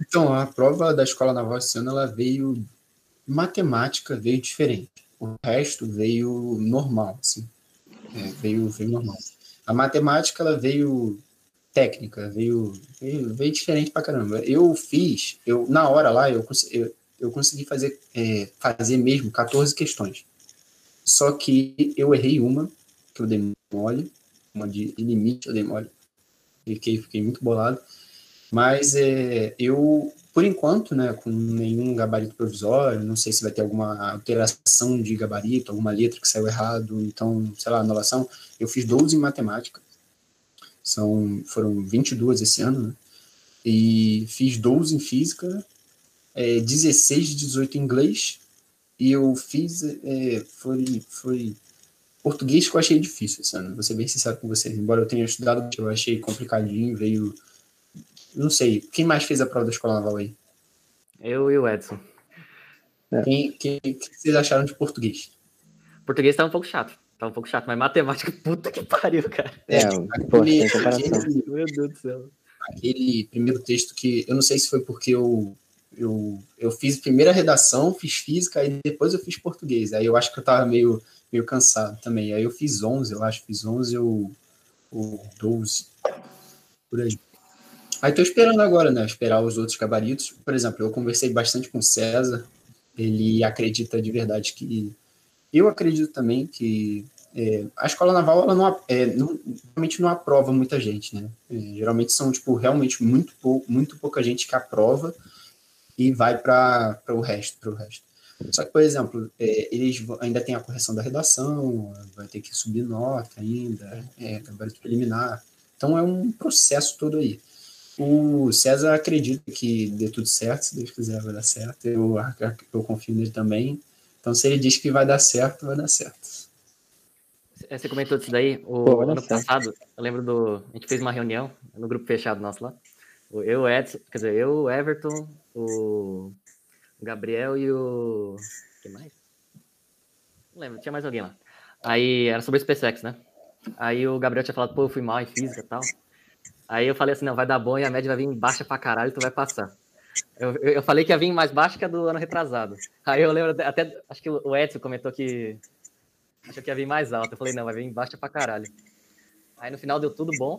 Então, a prova da Escola Naval esse ano, ela veio. Matemática veio diferente. O resto veio normal, assim. É, veio, veio normal. A matemática, ela veio técnica, veio, veio, veio diferente pra caramba. Eu fiz, eu, na hora lá, eu, eu, eu consegui fazer, é, fazer mesmo 14 questões. Só que eu errei uma, que eu dei mole, uma de limite eu dei mole. Fiquei, fiquei muito bolado. Mas é, eu, por enquanto, né, com nenhum gabarito provisório, não sei se vai ter alguma alteração de gabarito, alguma letra que saiu errado, então, sei lá, anulação. Eu fiz 12 em matemática, são, foram 22 esse ano, né? E fiz 12 em física, é, 16 de 18 em inglês, e eu fiz, é, foi, foi português que eu achei difícil esse ano, vou ser bem sincero com vocês. Embora eu tenha estudado, eu achei complicadinho, veio não sei, quem mais fez a prova da escola naval aí? Eu e o Edson. Quem, quem, o que vocês acharam de português? Português tá um pouco chato. Tá um pouco chato, mas matemática, puta que pariu, cara. É, pô, aquele, aquele, Meu Deus do céu. aquele primeiro texto que eu não sei se foi porque eu, eu, eu fiz primeira redação, fiz física, aí depois eu fiz português. Aí eu acho que eu tava meio, meio cansado também. Aí eu fiz 11, eu acho, fiz 11 ou, ou 12, por aí. Aí tô esperando agora, né? Esperar os outros gabaritos. Por exemplo, eu conversei bastante com o César. Ele acredita de verdade que. Eu acredito também que é, a escola naval ela não, é, não, realmente não aprova muita gente, né? É, geralmente são tipo realmente muito pouco, muito pouca gente que aprova e vai para o resto, para o resto. Só que, por exemplo, é, eles ainda tem a correção da redação, vai ter que subir nota ainda, é, gabarito preliminar. Então é um processo todo aí. O César acredita que dê tudo certo, se Deus quiser vai dar certo. Eu, eu confio nele também. Então, se ele diz que vai dar certo, vai dar certo. É, Você comentou disso daí. O Pô, ano só. passado, eu lembro do. A gente fez uma reunião no grupo fechado nosso lá. Eu, o Edson, quer dizer, eu, o Everton, o Gabriel e o. Quem mais? Não lembro, tinha mais alguém lá. Aí era sobre o SpaceX, né? Aí o Gabriel tinha falado, pô, eu fui mal em física e tal. Aí eu falei assim, não, vai dar bom e a média vai vir baixa pra caralho, tu vai passar. Eu, eu, falei que ia vir mais baixa que a do ano retrasado. Aí eu lembro até, acho que o Edson comentou que achou que ia vir mais alta. Eu falei, não, vai vir baixa pra caralho. Aí no final deu tudo bom.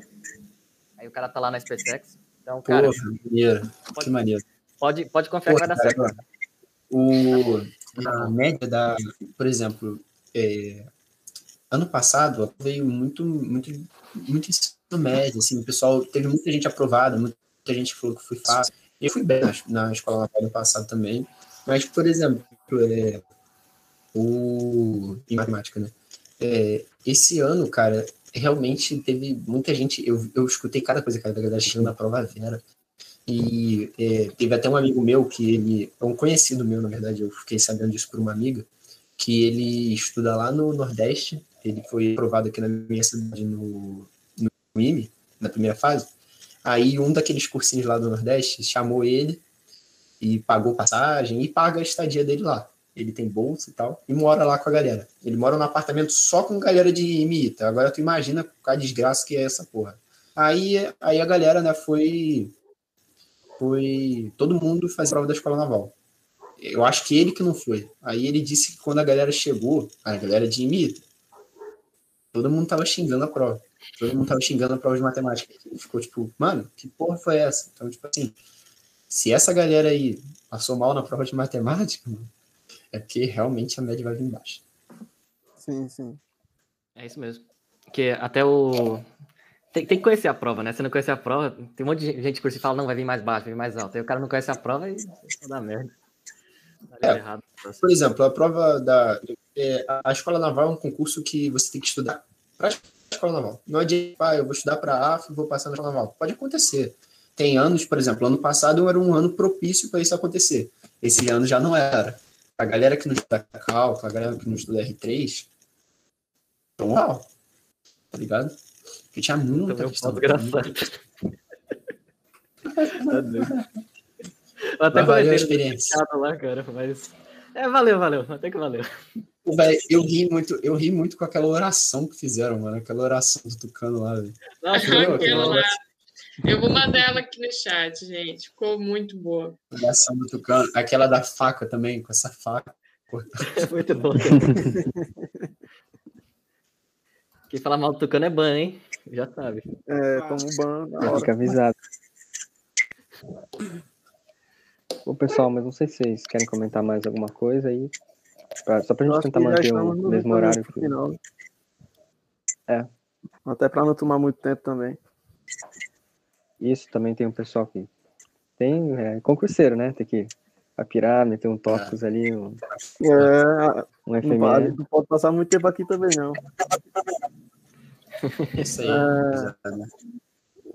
Aí o cara tá lá na SpaceX. Então, cara, Porra, maneiro. Que maneiro. pode, pode confiar que vai dar certo. cara, O, a média da, por exemplo, é, ano passado veio muito, muito, muito ensino médio, assim, o pessoal, teve muita gente aprovada, muita gente falou que foi fácil. Eu fui bem na, na escola naval ano passado também, mas, por exemplo, é, o, em matemática, né? É, esse ano, cara, realmente teve muita gente, eu, eu escutei cada coisa, cara, da galera chegando na prova Vera, e é, teve até um amigo meu que ele, é um conhecido meu, na verdade, eu fiquei sabendo disso por uma amiga, que ele estuda lá no Nordeste, ele foi aprovado aqui na minha cidade no, no IME, na primeira fase. Aí um daqueles cursinhos lá do Nordeste chamou ele e pagou passagem e paga a estadia dele lá. Ele tem bolsa e tal, e mora lá com a galera. Ele mora num apartamento só com galera de imita. Agora tu imagina a desgraça que é essa porra. Aí, aí a galera, né, foi foi todo mundo faz prova da escola naval. Eu acho que ele que não foi. Aí ele disse que quando a galera chegou, a galera de imita, todo mundo tava xingando a prova. Todo mundo tava xingando a prova de matemática. Ficou tipo, mano, que porra foi essa? Então, tipo assim, se essa galera aí passou mal na prova de matemática, mano, é porque realmente a média vai vir embaixo. Sim, sim. É isso mesmo. Porque até o. Tem, tem que conhecer a prova, né? Se não conhecer a prova, tem um monte de gente por si que fala, não, vai vir mais baixo, vai vir mais alto. Aí o cara não conhece a prova e dá merda. Dá É. errado. Por exemplo, a prova da. é, a escola naval é um concurso que você tem que estudar para a escola naval. Não adianta, ah, eu vou estudar para a AF vou passar na escola naval. Pode acontecer. Tem anos, por exemplo, ano passado era um ano propício para isso acontecer. Esse ano já não era. A galera que não estuda cálculo, a galera que não estuda R3, tão mal. Tá ligado? Porque tinha muita Também é questão. Eu até comentei experiência. lá, cara, mas. É, valeu, valeu. Até que valeu. Pô, véi, eu ri muito, eu ri muito com aquela oração que fizeram, mano. Aquela oração do Tucano lá, velho. Aquela lá. Eu vou mandar ela aqui no chat, gente. Ficou muito boa. oração do Tucano. Aquela da faca também, com essa faca. é muito bom. Quem fala mal do Tucano é ban, hein? Já sabe. É, toma um hora. fica avisado. Bom, pessoal, mas não sei se vocês querem comentar mais alguma coisa aí. Pra- só pra gente tentar manter o mesmo horário. que- final. né? É. Até para não tomar muito tempo também. Isso, também tem um pessoal que tem é, concurseiro, né? Tem que apirar, meter um tópicos ali, um, É, um não, não pode passar muito tempo aqui também, não. Isso aí. É.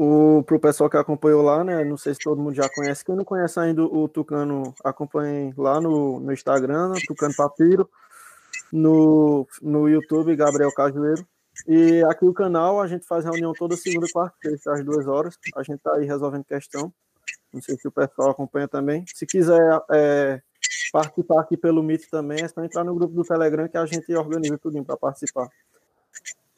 né? O, pro pessoal que acompanhou lá, né? Não sei se todo mundo já conhece. Quem não conhece ainda o Tucano, acompanhe lá no, no Instagram, Tucano Papiro, no, no YouTube, Gabriel Cajueiro. E aqui o canal, a gente faz reunião toda segunda, quarta, sexta, às duas horas. A gente tá aí resolvendo questão. Não sei se o pessoal acompanha também. Se quiser é, participar aqui pelo Meet também, é só entrar no grupo do Telegram que a gente organiza tudinho para participar.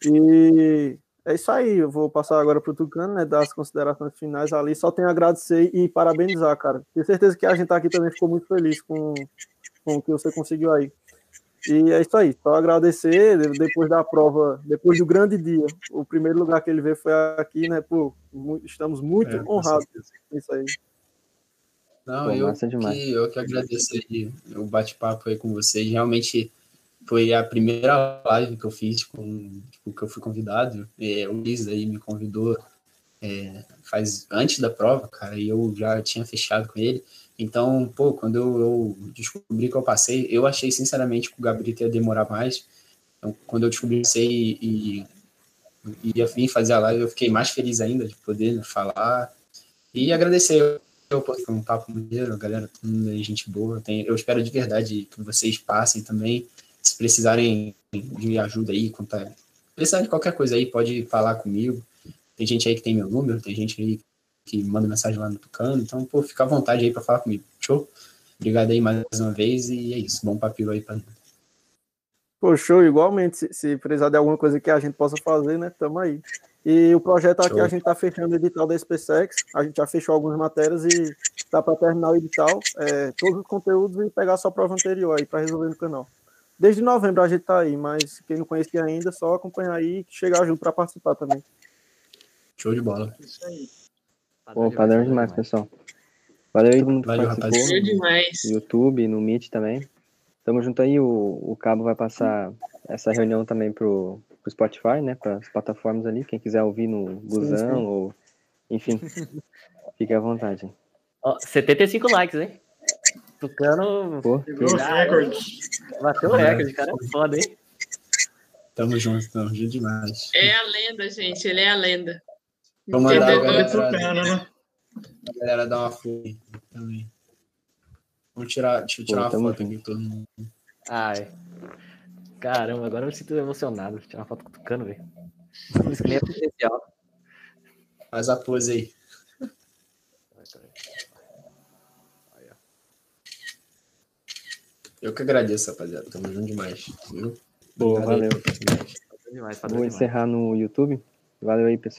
E é isso aí, eu vou passar agora para o Tucano, né, dar as considerações finais ali. Só tenho a agradecer e parabenizar, cara. Tenho certeza que a gente aqui também ficou muito feliz com, com o que você conseguiu aí. E é isso aí, só agradecer depois da prova, depois do grande dia. O primeiro lugar que ele veio foi aqui, né? Pô, estamos muito É, honrados com isso aí. Não, Pô, eu que, eu que agradeço aí o bate-papo aí com vocês. Realmente foi a primeira live que eu fiz com tipo, que eu fui convidado. É, o Luiz aí me convidou é, faz antes da prova, cara, e eu já tinha fechado com ele. Então, pô, quando eu, eu descobri que eu passei, eu achei sinceramente que o Gabriel ia demorar mais. Então, quando eu descobri que passei e, e ia vir fazer a live, eu fiquei mais feliz ainda de poder né, falar e agradecer foi um papo maneiro, galera, todo mundo aí, gente boa. Eu espero de verdade que vocês passem também. Se precisarem de ajuda aí, contar, precisar de qualquer coisa aí, pode falar comigo. Tem gente aí que tem meu número, tem gente aí que manda mensagem lá no Tucano. Então, pô, fica à vontade aí para falar comigo. Show? Obrigado aí mais uma vez e é isso. Bom papiro aí para Pô, show, igualmente. Se, se precisar de alguma coisa que a gente possa fazer, né? Tamo aí. E o projeto aqui, Show. a gente tá fechando o edital da SpaceX. A gente já fechou algumas matérias e tá para terminar o edital, é, todos os conteúdos e pegar só a prova anterior aí para resolver no canal. Desde novembro a gente tá aí, mas quem não conhecia ainda, só acompanhar aí e chegar junto para participar também. Show de bola. Isso aí. Pô, padrão demais, pessoal. Valeu aí todo mundo que Valeu. Viu demais. no YouTube, no Meet também. Tamo junto aí, o, o Cabo vai passar essa reunião também pro, pro Spotify, né? Para as plataformas ali. Quem quiser ouvir no busão sim. ou. Enfim, fique à vontade. Ó, 75 likes, hein? Tucano Pô, Pegou os Já, recordes. bateu o recorde, cara. é Foda, hein? Tamo junto, tamo junto demais. É a lenda, gente. Ele é a lenda. Vou mandar Entendeu? agora. Pegou Tucano, né? A galera dá uma aí também. Vamos tirar, deixa eu tirar Pô, uma foto aqui todo mundo. Ai. Caramba, agora eu me sinto emocionado. Vou tirar uma foto com o Tucano, velho. Isso que nem é presencial. Faz a pose aí. Eu que agradeço, rapaziada. Tamo junto demais. Viu? Aí. valeu. Demais, Vou demais. encerrar no YouTube. Valeu aí, pessoal.